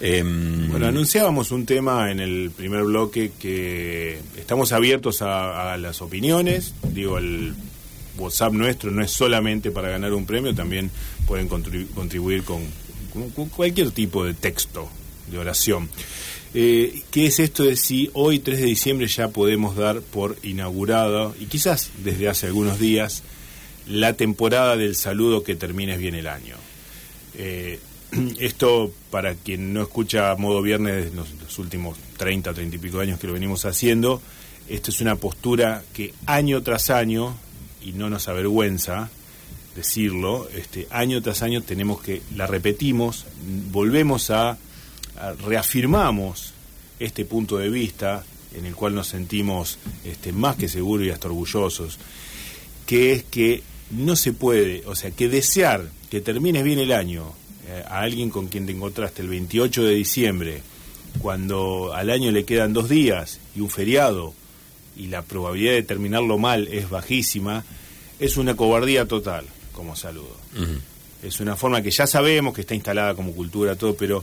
Em, Bueno, anunciábamos un tema en el primer bloque que estamos abiertos a, las opiniones. Digo, el WhatsApp nuestro no es solamente para ganar un premio, también pueden contribu- contribuir con, con- con cualquier tipo de texto, de oración. Eh, ¿Qué es esto de si hoy, 3 de diciembre, ya podemos dar por inaugurado, y quizás desde hace algunos días, la temporada del saludo que termines bien el año? Eh, esto, para quien no escucha Modo Viernes los, los últimos 30, 30 y pico años que lo venimos haciendo, esto es una postura que año tras año, y no nos avergüenza decirlo, este, año tras año tenemos que, la repetimos, volvemos a, reafirmamos este punto de vista en el cual nos sentimos este, más que seguros y hasta orgullosos, que es que no se puede, o sea, que desear que termines bien el año eh, a alguien con quien te encontraste el 28 de diciembre, cuando al año le quedan dos días y un feriado, y la probabilidad de terminarlo mal es bajísima, es una cobardía total como saludo. Es una forma que ya sabemos que está instalada como cultura, todo, pero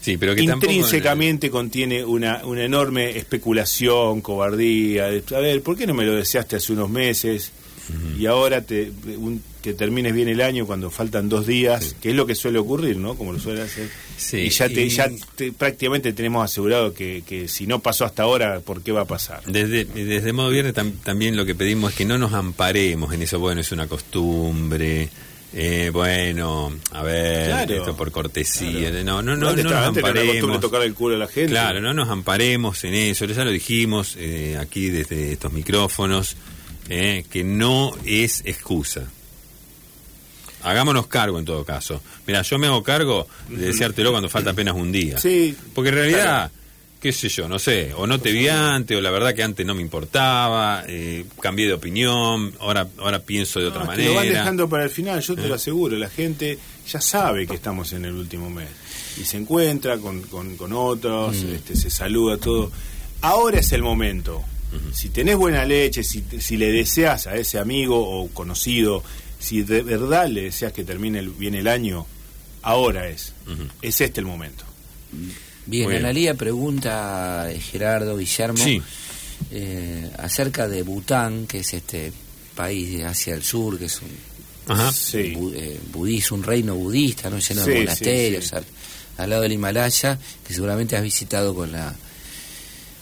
Sí, pero que tampoco- intrínsecamente contiene una, una enorme especulación, cobardía. de, A ver, ¿por qué no me lo deseaste hace unos meses? Y ahora te, un- que termines bien el año cuando faltan dos días, que es lo que suele ocurrir, ¿no? Como lo suele hacer. Sí, y ya, te, y- ya te- prácticamente tenemos asegurado que, que si no pasó hasta ahora, ¿por qué va a pasar? Desde, desde modo viernes tam- también lo que pedimos es que no nos amparemos en eso, bueno, es una costumbre, eh, bueno, a ver, Claro. esto por cortesía, Claro. no, no, no, no estaba- nos amparemos. tocar el culo a la gente. Claro, no nos amparemos en eso, ya lo dijimos eh, aquí desde estos micrófonos, eh, que no es excusa. Hagámonos cargo en todo caso. Mira, yo me hago cargo de deseártelo cuando falta apenas un día. Sí, Porque en realidad, qué sé yo, no sé, o no te vi antes, o la verdad que antes no me importaba, eh, cambié de opinión, ahora ahora pienso de otra No, manera. Lo van dejando para el final, yo te Eh. lo aseguro. La gente ya sabe que estamos en el último mes. Y se encuentra con, con, con otros, Mm. este, se saluda, todo. Ahora es el momento. Si tenés buena leche, si, te- si le deseas a ese amigo o conocido, si de verdad le deseas que termine el- bien el año, ahora es. Es este el momento. Bien. Analía pregunta eh, Gerardo Guillermo Sí. eh, acerca de Bután, que es este país de Asia del Sur, que es un Ajá. Sí. bu- eh, budismo, un reino budista, ¿no? lleno Sí, de sí, monasterios, sí. Al, al lado del Himalaya, que seguramente has visitado con la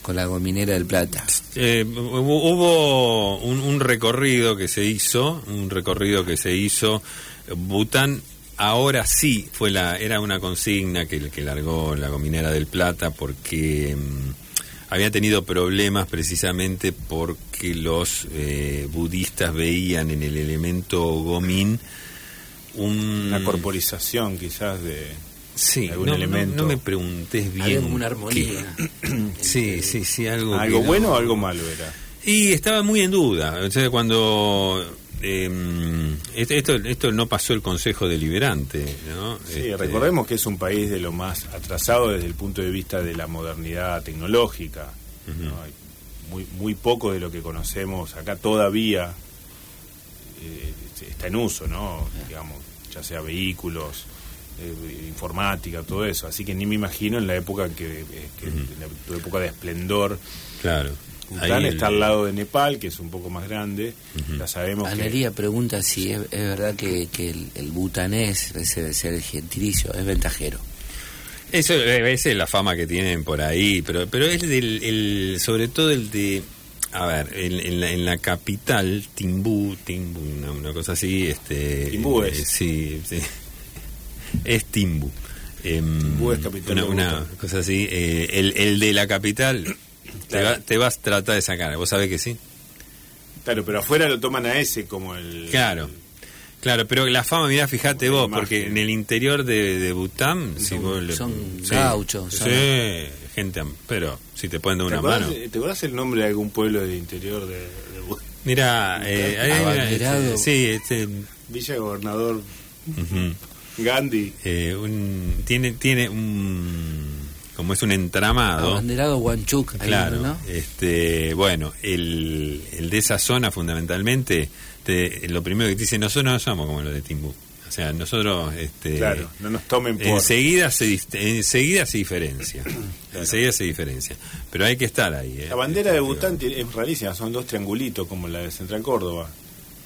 con la gominera del Plata. Eh, hubo hubo un, un recorrido que se hizo, un recorrido que se hizo. Bután ahora sí fue la, era una consigna que, que largó la gominera del Plata porque mm, había tenido problemas precisamente porque los eh, budistas veían en el elemento gomín un Una corporización quizás de... sí, algún no, elemento. no me preguntes bien. Había como una armonía. Sí, sí, sí, algo. ¿Algo que bueno no- o algo malo era? Y estaba muy en duda. O sea, cuando. eh, este- esto, esto no pasó el Consejo Deliberante, ¿no? Sí, Este, recordemos que es un país de lo más atrasado desde el punto de vista de la modernidad tecnológica. ¿no? Hay muy, muy poco de lo que conocemos acá todavía eh, está en uso, ¿no? Digamos, ya sea vehículos, eh, informática, todo eso. Así que ni me imagino en la época que, eh, que en la tu época de esplendor. Claro. Bután está el- al lado de Nepal, que es un poco más grande. Ya sabemos que Analía pregunta si es, es verdad que, que el, el butanés, ese de ser el gentilicio, es ventajero. Eso, eh, esa es la fama que tienen por ahí, pero pero es del, el, sobre todo el de, a ver, en, en la, en la capital, Timbú, Timbú, una, una cosa así, este... Timbú eh, es. sí, sí. Es. Em, Timbú es capital una, Bután. cosa así. eh, el, el de la capital, te, va- te vas a tratar de sacar, ¿vos sabés que sí? Claro, pero afuera lo toman a ese como el... Claro. Claro, pero la fama, mirá, fíjate vos, porque en el interior de, de Bután, si Son- vos le- son sí, gauchos, Sí, son- gente, pero si te pueden dar ¿Te una acordás, mano. ¿Te acordás el nombre de algún pueblo del interior de, de Bu- Mira, eh, Abanderado. sí, este, Villa Gobernador Gandhi? eh, un- tiene, tiene un, como es un entramado. Abanderado Huanchuc, Claro, ¿no? este, bueno, el, el de esa zona fundamentalmente, te- lo primero que te dice, nosotros no somos como los de Timbú. O sea, nosotros, este, Claro, no nos tomen por... enseguida se, enseguida se diferencia. Enseguida se diferencia. Pero hay que estar ahí. ¿eh? La bandera de Este, Bután tiene- es rarísima, son dos triangulitos como la de Central Córdoba.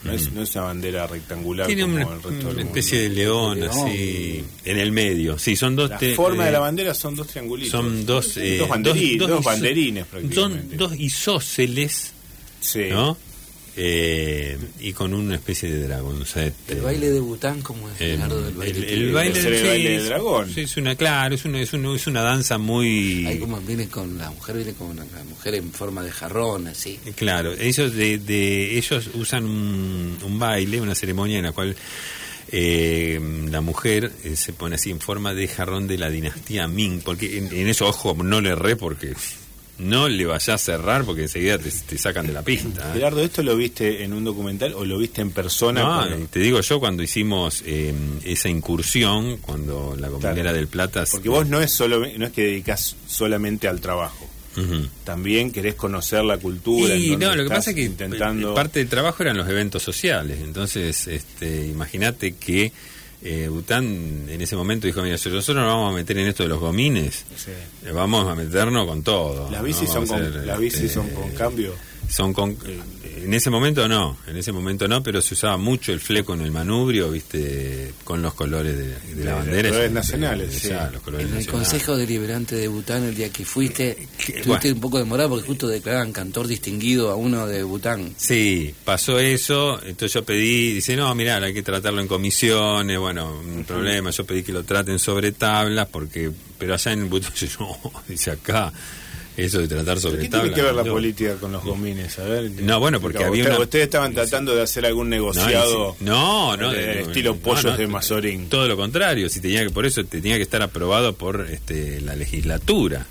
No, es, no es una bandera rectangular Tiene como una, el resto del una mundo. especie de león León. así en el medio. Sí, son dos. La te- forma de eh, la bandera son dos triangulitos. Son dos, eh, dos, iso- banderines prácticamente. Son dos isósceles, Sí. ¿no? Eh, y con una especie de dragoncete. El baile de Bután, como es El, Leonardo del baile. el- baile, el sí, baile es- dragón. sí, es una, claro, es una, es una, es una danza muy... Ahí como viene con la mujer, viene con la mujer en forma de jarrón, así. Claro, ellos de, de ellos usan un, un baile, una ceremonia en la cual eh, la mujer eh, se pone así en forma de jarrón de la dinastía Ming, porque en, en eso ojo no le erré porque no le vayas a cerrar porque enseguida te, te sacan de la pista. ¿eh? Gerardo, ¿esto lo viste en un documental o lo viste en persona? No, cuando- te digo yo cuando hicimos eh, esa incursión, cuando la compañera Claro. del Plata... Porque vos no es solo no es que dedicas solamente al trabajo. También querés conocer la cultura. Y no, lo que pasa es que intentando eh, parte del trabajo eran los eventos sociales. Entonces, este, imagínate que eh, Bután en ese momento dijo, mira, si nosotros nos vamos a meter en esto de los gomines, Sí. eh, vamos a meternos con todo. Las ¿no? bicis son Vamos a con, hacer, las bicis este, son con cambio. Son con eh, en ese momento no, en ese momento no, pero se usaba mucho el fleco en el manubrio, viste, con los colores de, de la los bandera. colores nacionales, de- sí. ya, los colores En el nacionales. Consejo Deliberante de Bután, el día que fuiste, estuviste bueno. un poco demorado porque justo declaraban cantor distinguido a uno de Bután. Sí, pasó eso, entonces yo pedí, dice, no, mirá, hay que tratarlo en comisiones, bueno, un problema, yo pedí que lo traten sobre tablas, porque, pero allá en Bután, no, dice acá, eso de tratar sobre ¿Qué tiene que ver la no. política con los gomines? A ver. No, bueno, porque había Usted- una- Ustedes estaban tratando de hacer algún No, negociado. si- no, no, de- de- estilo no, pollos no, de Mazorín. Todo lo contrario, si tenía que, por eso tenía que estar aprobado por este, la legislatura.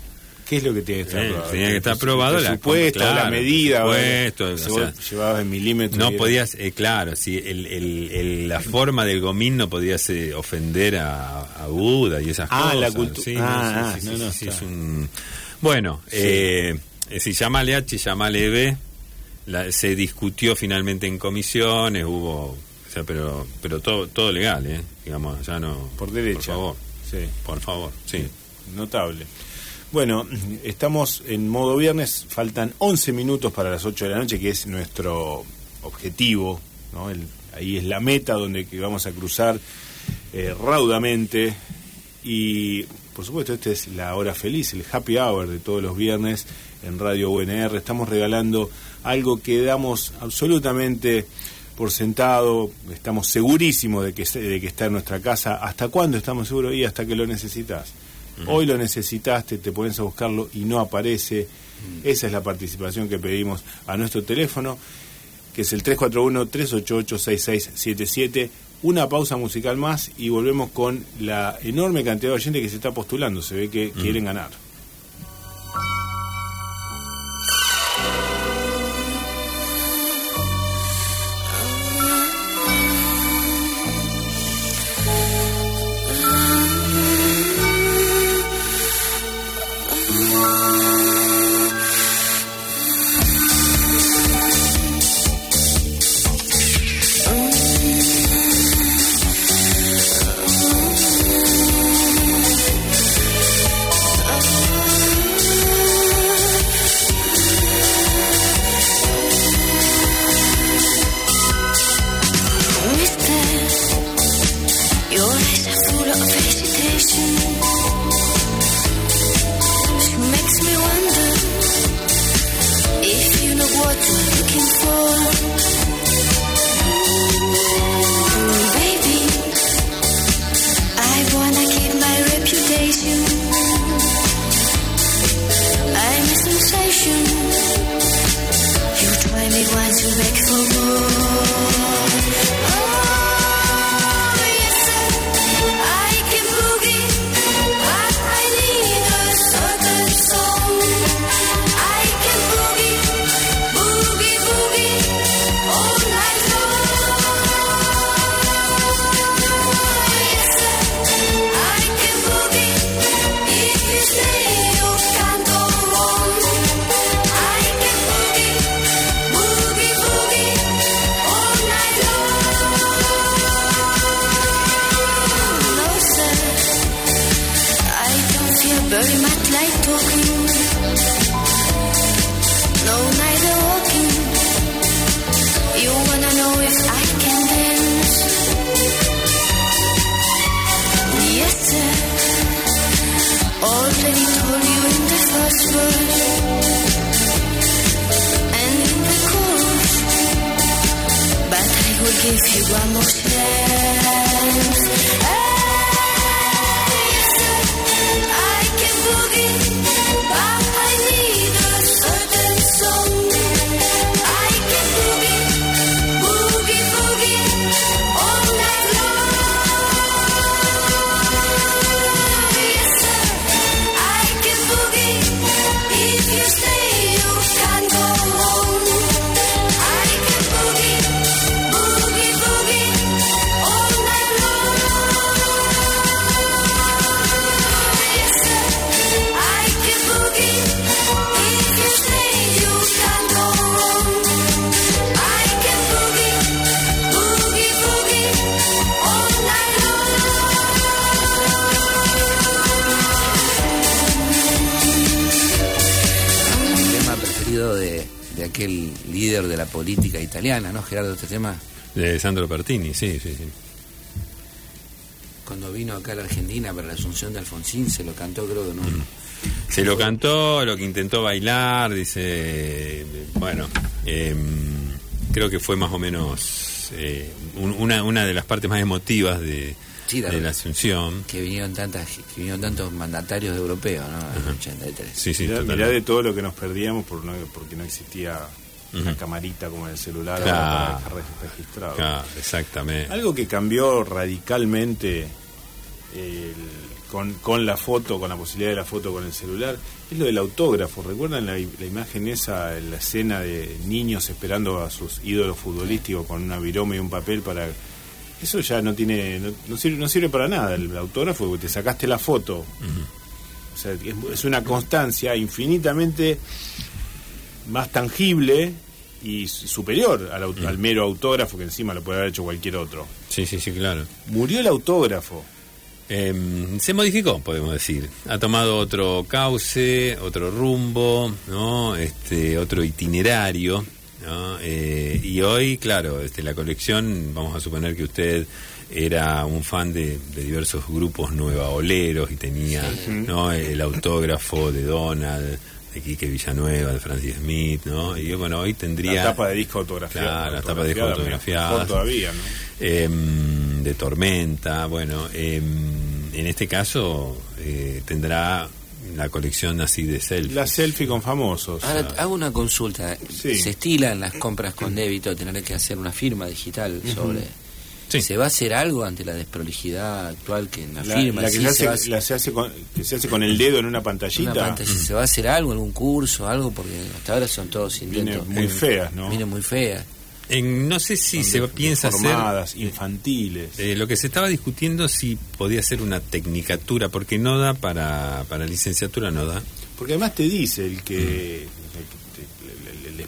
¿Qué es lo que tiene que estar Eh, aprobado? tenía que estar aprobado la- presupuesto, claro, la medida. Si o sea, llevabas en milímetros. No podías, eh, claro, sí, el, el- el- la forma del gomín no podías eh, ofender a, a Buda y esas Ah, cosas. la cultu- Sí, ah, sí, sí, ah, sí, no, no, sí, es un... Bueno, eh, eh, si llamale H, llamale B, la- se discutió finalmente en comisiones, hubo... O sea, pero, pero todo, todo legal, ¿eh? Digamos, ya no... Por derecha. Por favor, Sí, por favor, sí. notable. Bueno, estamos en modo viernes, faltan 11 minutos para las 8 de la noche, que es nuestro objetivo, ¿no? El- ahí es la meta donde que vamos a cruzar eh, raudamente y por supuesto esta es la hora feliz, el happy hour de todos los viernes en Radio UNR. Estamos regalando algo que damos absolutamente por sentado, estamos segurísimos de que, de que está en nuestra casa. ¿Hasta cuándo estamos seguros? Y hasta que lo necesitas. Hoy lo necesitaste, te pones a buscarlo y no aparece. Esa es la participación que pedimos a nuestro teléfono, que es el 341-388-6677. Una pausa musical más y volvemos con la enorme cantidad de oyentes que se está postulando. Se ve que quieren ganar. Give you one more chance. Líder de la política italiana, ¿no, Gerardo? Este tema, De Sandro Pertini, sí, sí, sí. cuando vino acá a la Argentina para la asunción de Alfonsín, se lo cantó, creo que no. Se lo cantó, lo que intentó bailar, dice, bueno, em, creo que fue más o menos eh, un- una, una de las partes más emotivas de, Sí, la- de la Asunción. Que vinieron, tantas, que vinieron tantos mandatarios europeos, ¿no? En el 83. Sí, sí, mirá, mirá de todo lo que nos perdíamos por no- porque no existía una camarita como en el celular Claro. para dejar registrado. Claro, exactamente. Algo que cambió radicalmente el- con, con la foto, con la posibilidad de la foto con el celular, es lo del autógrafo. ¿Recuerdan la, la imagen esa, la escena de niños esperando a sus ídolos futbolísticos con una viroma y un papel para... Eso ya no tiene no, no sirve, no sirve para nada el autógrafo porque te sacaste la foto. O sea, es, es una constancia infinitamente más tangible y superior al, au- al mero autógrafo que encima lo puede haber hecho cualquier otro. Sí, sí, sí, claro. Murió el autógrafo. Em, se modificó, podemos decir. Ha tomado otro cauce, otro rumbo, ¿no? Este, otro itinerario, ¿no? Eh, y hoy, claro, este, la colección, vamos a suponer que usted era un fan de, de diversos grupos nuevaoleros y tenía ¿no? el autógrafo de Donald, de Quique Villanueva, de Francis Smith, ¿no? Y bueno, hoy tendría... La tapa de disco autografiada. Claro, la tapa de disco autografiada, todavía, ¿no? em, de tormenta, bueno, em, en este caso eh, tendrá la colección así de selfies. La selfie con famosos. Ahora hago una consulta. Sí. Se estila en las compras con débito tener que hacer una firma digital sobre. Sí. ¿Se va a hacer algo ante la desprolijidad actual que en la, La, firma? la que, sí se hace, hacer- la se hace con, que se hace con el dedo en una pantallita. una pantalla, ¿Se va a hacer algo, algún curso, algo? Porque hasta ahora son todos Viene intentos. muy feas, ¿no? Vienen muy feas. En- no sé si se piensa hacer Formadas, infantiles. eh, lo que se estaba discutiendo si podía ser una tecnicatura, porque no da para, para licenciatura, no da. Porque además te dice el que Mm.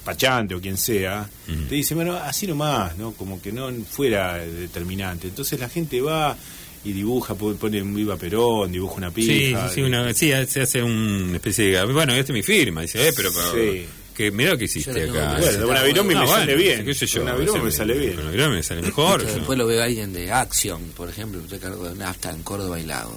Despachante o quien sea, te dice, bueno, así nomás, ¿no? Como que no fuera determinante. Entonces la gente va y dibuja, pone pone un viva Perón, dibuja una pija. sí, sí, una, sí, se hace una especie de... Bueno, esta es mi firma, dice, eh, pero... pero Sí. que mirá lo que hiciste acá. Bueno, de una virome No, me bueno, sale bien. qué sé yo, Una virome me sale bien. Una virome me sale mejor. Después lo ve alguien de Action, por ejemplo, usted cargó de nafta en Córdoba y Lago.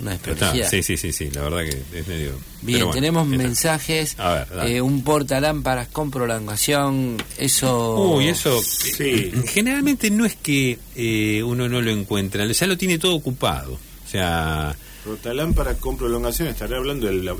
Una desprolijidad. sí, sí, sí, sí, la verdad que es medio... Bien, bueno, tenemos está. mensajes. A ver, eh, un portalámparas con prolongación. Eso. Uy, eso Sí. generalmente no es que eh, uno no lo encuentra, ya lo tiene todo ocupado. O sea, Rotalámpara con prolongación, estaré hablando de la,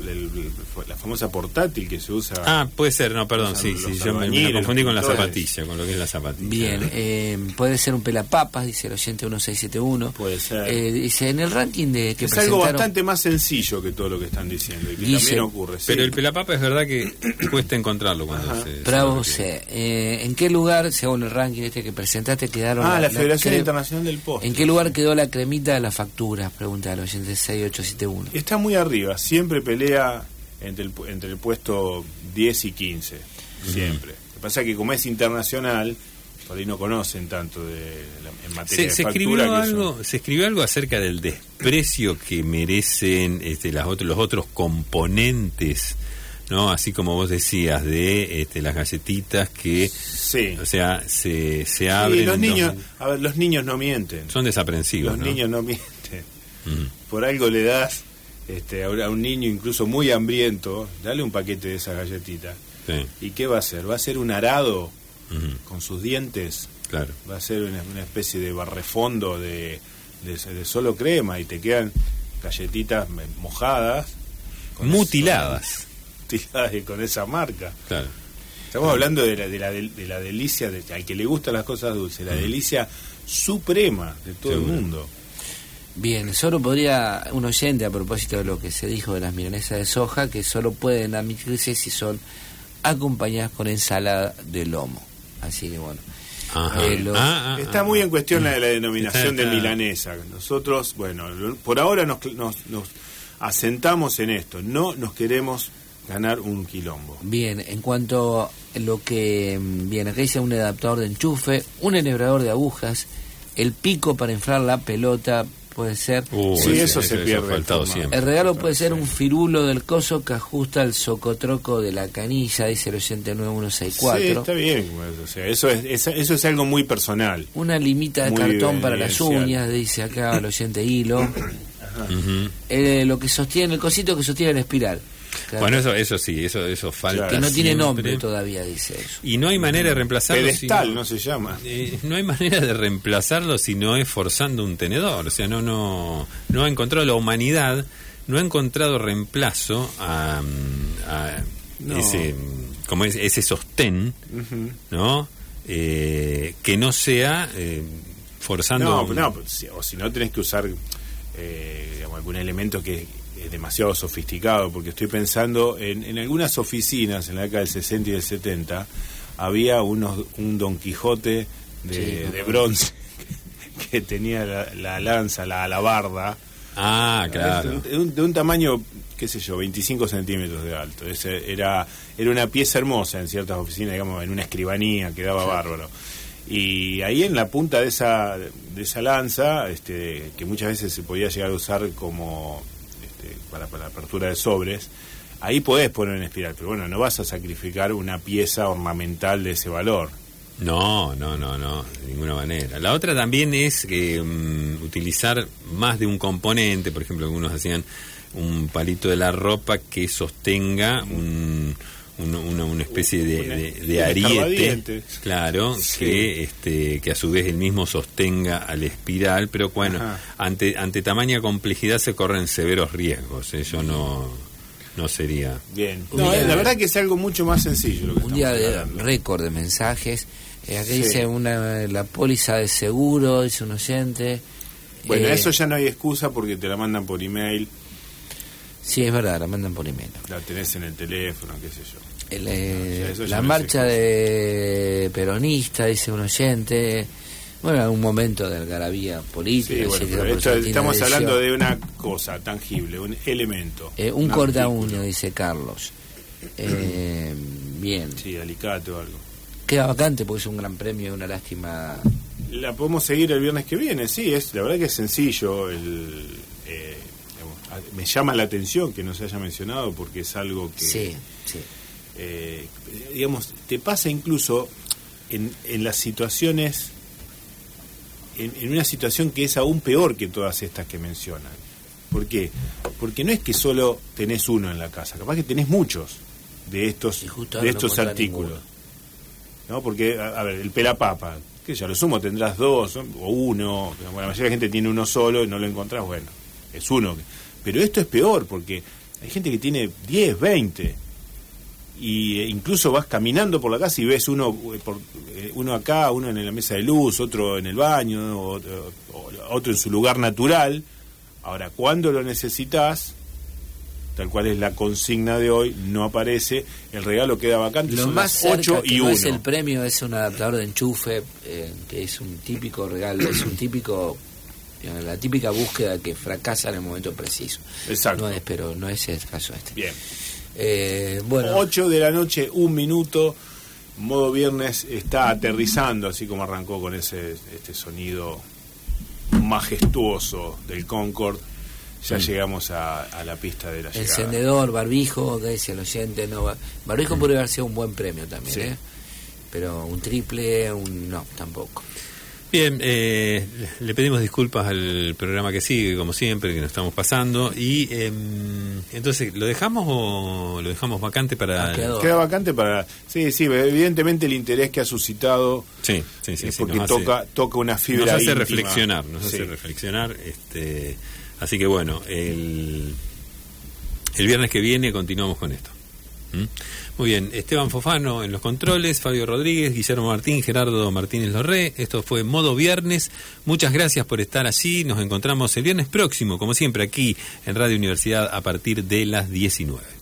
la famosa portátil que se usa. ah, puede ser, no, perdón, sí, sí, yo me, la confundí con la zapatilla, con lo que es la zapatilla. Bien, eh, puede ser un pelapapas, dice el oyente 1671. Puede ser. Eh, dice, en el ranking de que es algo bastante más sencillo que todo lo que están diciendo y que Dice- también ocurre. sí. Pero el pelapapa es verdad que cuesta encontrarlo cuando Ajá. se... se Bravo C. Eh, ¿En qué lugar, según el ranking este que presentaste, quedaron... Ah, la, Federación Internacional del Post. ¿En qué lugar quedó la cremita de las facturas? Pregunta el oyente 6871. Está muy arriba, siempre pelea entre el, entre el puesto 10 y 15, siempre. Lo que pasa es que como es internacional, por ahí no conocen tanto de en materia Se, de se escribió que son- algo, se escribió algo acerca del desprecio que merecen este, las ot- los otros componentes, ¿no? Así como vos decías de este, las galletitas que, Sí. o sea, se, se Sí, abren. los niños, dos- a ver, los niños no mienten. son desaprensivos, Los ¿no? niños no mienten. Mm. Por algo le das este, a un- niño incluso muy hambriento, dale un paquete de esas galletitas. Sí, ¿Y qué va a hacer? ¿Va a ser un arado con sus dientes? claro. va a ser una, una especie de barrefondo de, de, de solo crema y te quedan galletitas mojadas Mutiladas, esa- mutiladas y con esa marca claro. estamos hablando de la, de la, de la delicia de, al que le gustan las cosas dulces la delicia suprema de todo Seguro. el mundo Bien, solo podría un oyente a propósito de lo que se dijo de las milanesas de soja, que solo pueden admitirse si son acompañadas con ensalada de lomo. Así que bueno. Ajá. Eh, los- Ah, ah, está ah, muy ah. en cuestión la de la denominación Está- de milanesa nosotros bueno por ahora nos, nos, nos asentamos en esto no nos queremos ganar un quilombo Bien, en cuanto a lo que mm, bien, acá dice un adaptador de enchufe, un enhebrador de agujas, el pico para inflar la pelota puede ser. Uh, Sí, eso se pierde faltado siempre. El regalo puede ser un firulo del coso que ajusta el socotroco de la canilla, dice el oyente Sí, 9164. está bien. pues, O sea, eso es, es- eso es algo muy personal. Una limita de Muy cartón para las uñas, dice acá el oyente hilo. Ujú. Eh, lo que sostiene, el cosito que sostiene la espiral. Claro, Bueno, eso, eso sí, eso, eso falta. que no tiene siempre. nombre todavía, dice eso. Y no hay manera de reemplazarlo. Pedestal, si no se llama. Eh, no hay manera de reemplazarlo si no es forzando un tenedor. O sea, no, no, no ha encontrado la humanidad, no ha encontrado reemplazo a, a No. ese, como es, ese sostén. ¿no? Eh, que no sea eh, forzando. No, un- no, o si no tenés que usar eh, digamos, algún elemento que demasiado sofisticado, porque estoy pensando en, en algunas oficinas en la década del 60 y del 70 había unos, un Don Quijote de, Sí, bronce que tenía la, la lanza, la alabarda, Ah, claro. de, un, de un tamaño, qué sé yo, 25 centímetros de alto. Ese era, era una pieza hermosa en ciertas oficinas, digamos, en una escribanía, quedaba bárbaro. Y ahí en la punta de esa, de esa lanza, este, que muchas veces se podía llegar a usar como para, para la apertura de sobres, ahí podés poner una espiral, pero bueno, no vas a sacrificar una pieza ornamental de ese valor. No, no, no, no, de ninguna manera. La otra también es que mm, utilizar más de un componente, por ejemplo, algunos hacían un palito de la ropa que sostenga un- una, una especie de, de- ariete, claro, Sí. que este que a su vez el mismo sostenga al espiral, pero bueno, Ajá. ante ante tamaña complejidad se corren severos riesgos. Eso no no sería. Bien. No, eh, la verdad que es algo mucho más sencillo. Lo que Un día de récord de mensajes. Eh, acá Sí. dice una, la póliza de seguro, dice un oyente. Bueno, Eh, eso ya no hay excusa porque te la mandan por email, Sí, es verdad, la mandan por email. la tenés en el teléfono, qué sé yo. El, eh, O sea, la marcha de peronista, dice un oyente. Bueno, algún momento de algarabía política. Sí, bueno, pero esto- estamos hablando de una cosa tangible, un elemento. Eh, un Un corta uña, dice Carlos. Eh, bien. Sí, alicate o algo. Queda vacante porque es un gran premio y una lástima. La podemos seguir el viernes que viene, sí, es la verdad que es sencillo. El, eh, me llama la atención que no se haya mencionado porque es algo que, Sí, sí. eh, digamos, te pasa incluso en, en las situaciones, en, en una situación que es aún peor que todas estas que mencionan. ¿Por qué? Porque no es que solo tenés uno en la casa, capaz que tenés muchos de estos, de no estos encontrás artículos. ¿no? Porque, a, a ver, el pelapapa, que ya lo sumo tendrás dos ¿no? o uno, bueno, la mayoría de la gente tiene uno solo y no lo encontrás, bueno, es uno. Pero esto es peor porque hay gente que tiene 10, 20 y eh, incluso vas caminando por la casa y ves uno eh, por, eh, uno acá, uno en la mesa de luz, otro en el baño, otro en su lugar natural. Ahora, cuando lo necesitas, tal cual es la consigna de hoy, no aparece, el regalo queda vacante, Lo son más las 8 cerca que y no 1. es el premio es un adaptador de enchufe, eh, que es un típico regalo, es un típico, la típica búsqueda que fracasa en el momento preciso. Exacto. No es, pero no es el caso este. Bien. Eh, bueno, 8 de la noche, un minuto. Modo Viernes está aterrizando, así como arrancó con ese este sonido majestuoso del Concorde. Ya llegamos a, a la pista de la llegada. Encendedor, barbijo, que decía el oyente, no Barbijo podría haber sido un buen premio también, Sí. ¿eh? Pero un triple, un no, tampoco. Bien, eh, le pedimos disculpas al programa que sigue, como siempre, que nos estamos pasando. Y em, entonces, ¿lo dejamos o lo dejamos vacante para.? Ah, quedó. Queda vacante para... Sí, sí, evidentemente el interés que ha suscitado Sí, sí, sí. eh, porque hace- toca, toca una fibra nos hace íntima. reflexionar, nos hace reflexionar. Este, así que bueno, el, el viernes que viene continuamos con esto. Muy bien, Esteban Fofano en los controles, Fabio Rodríguez, Guillermo Martín, Gerardo Martínez Lorré. Esto fue Modo Viernes. Muchas gracias por estar allí. Nos encontramos el viernes próximo, como siempre, aquí en Radio Universidad a partir de las 19.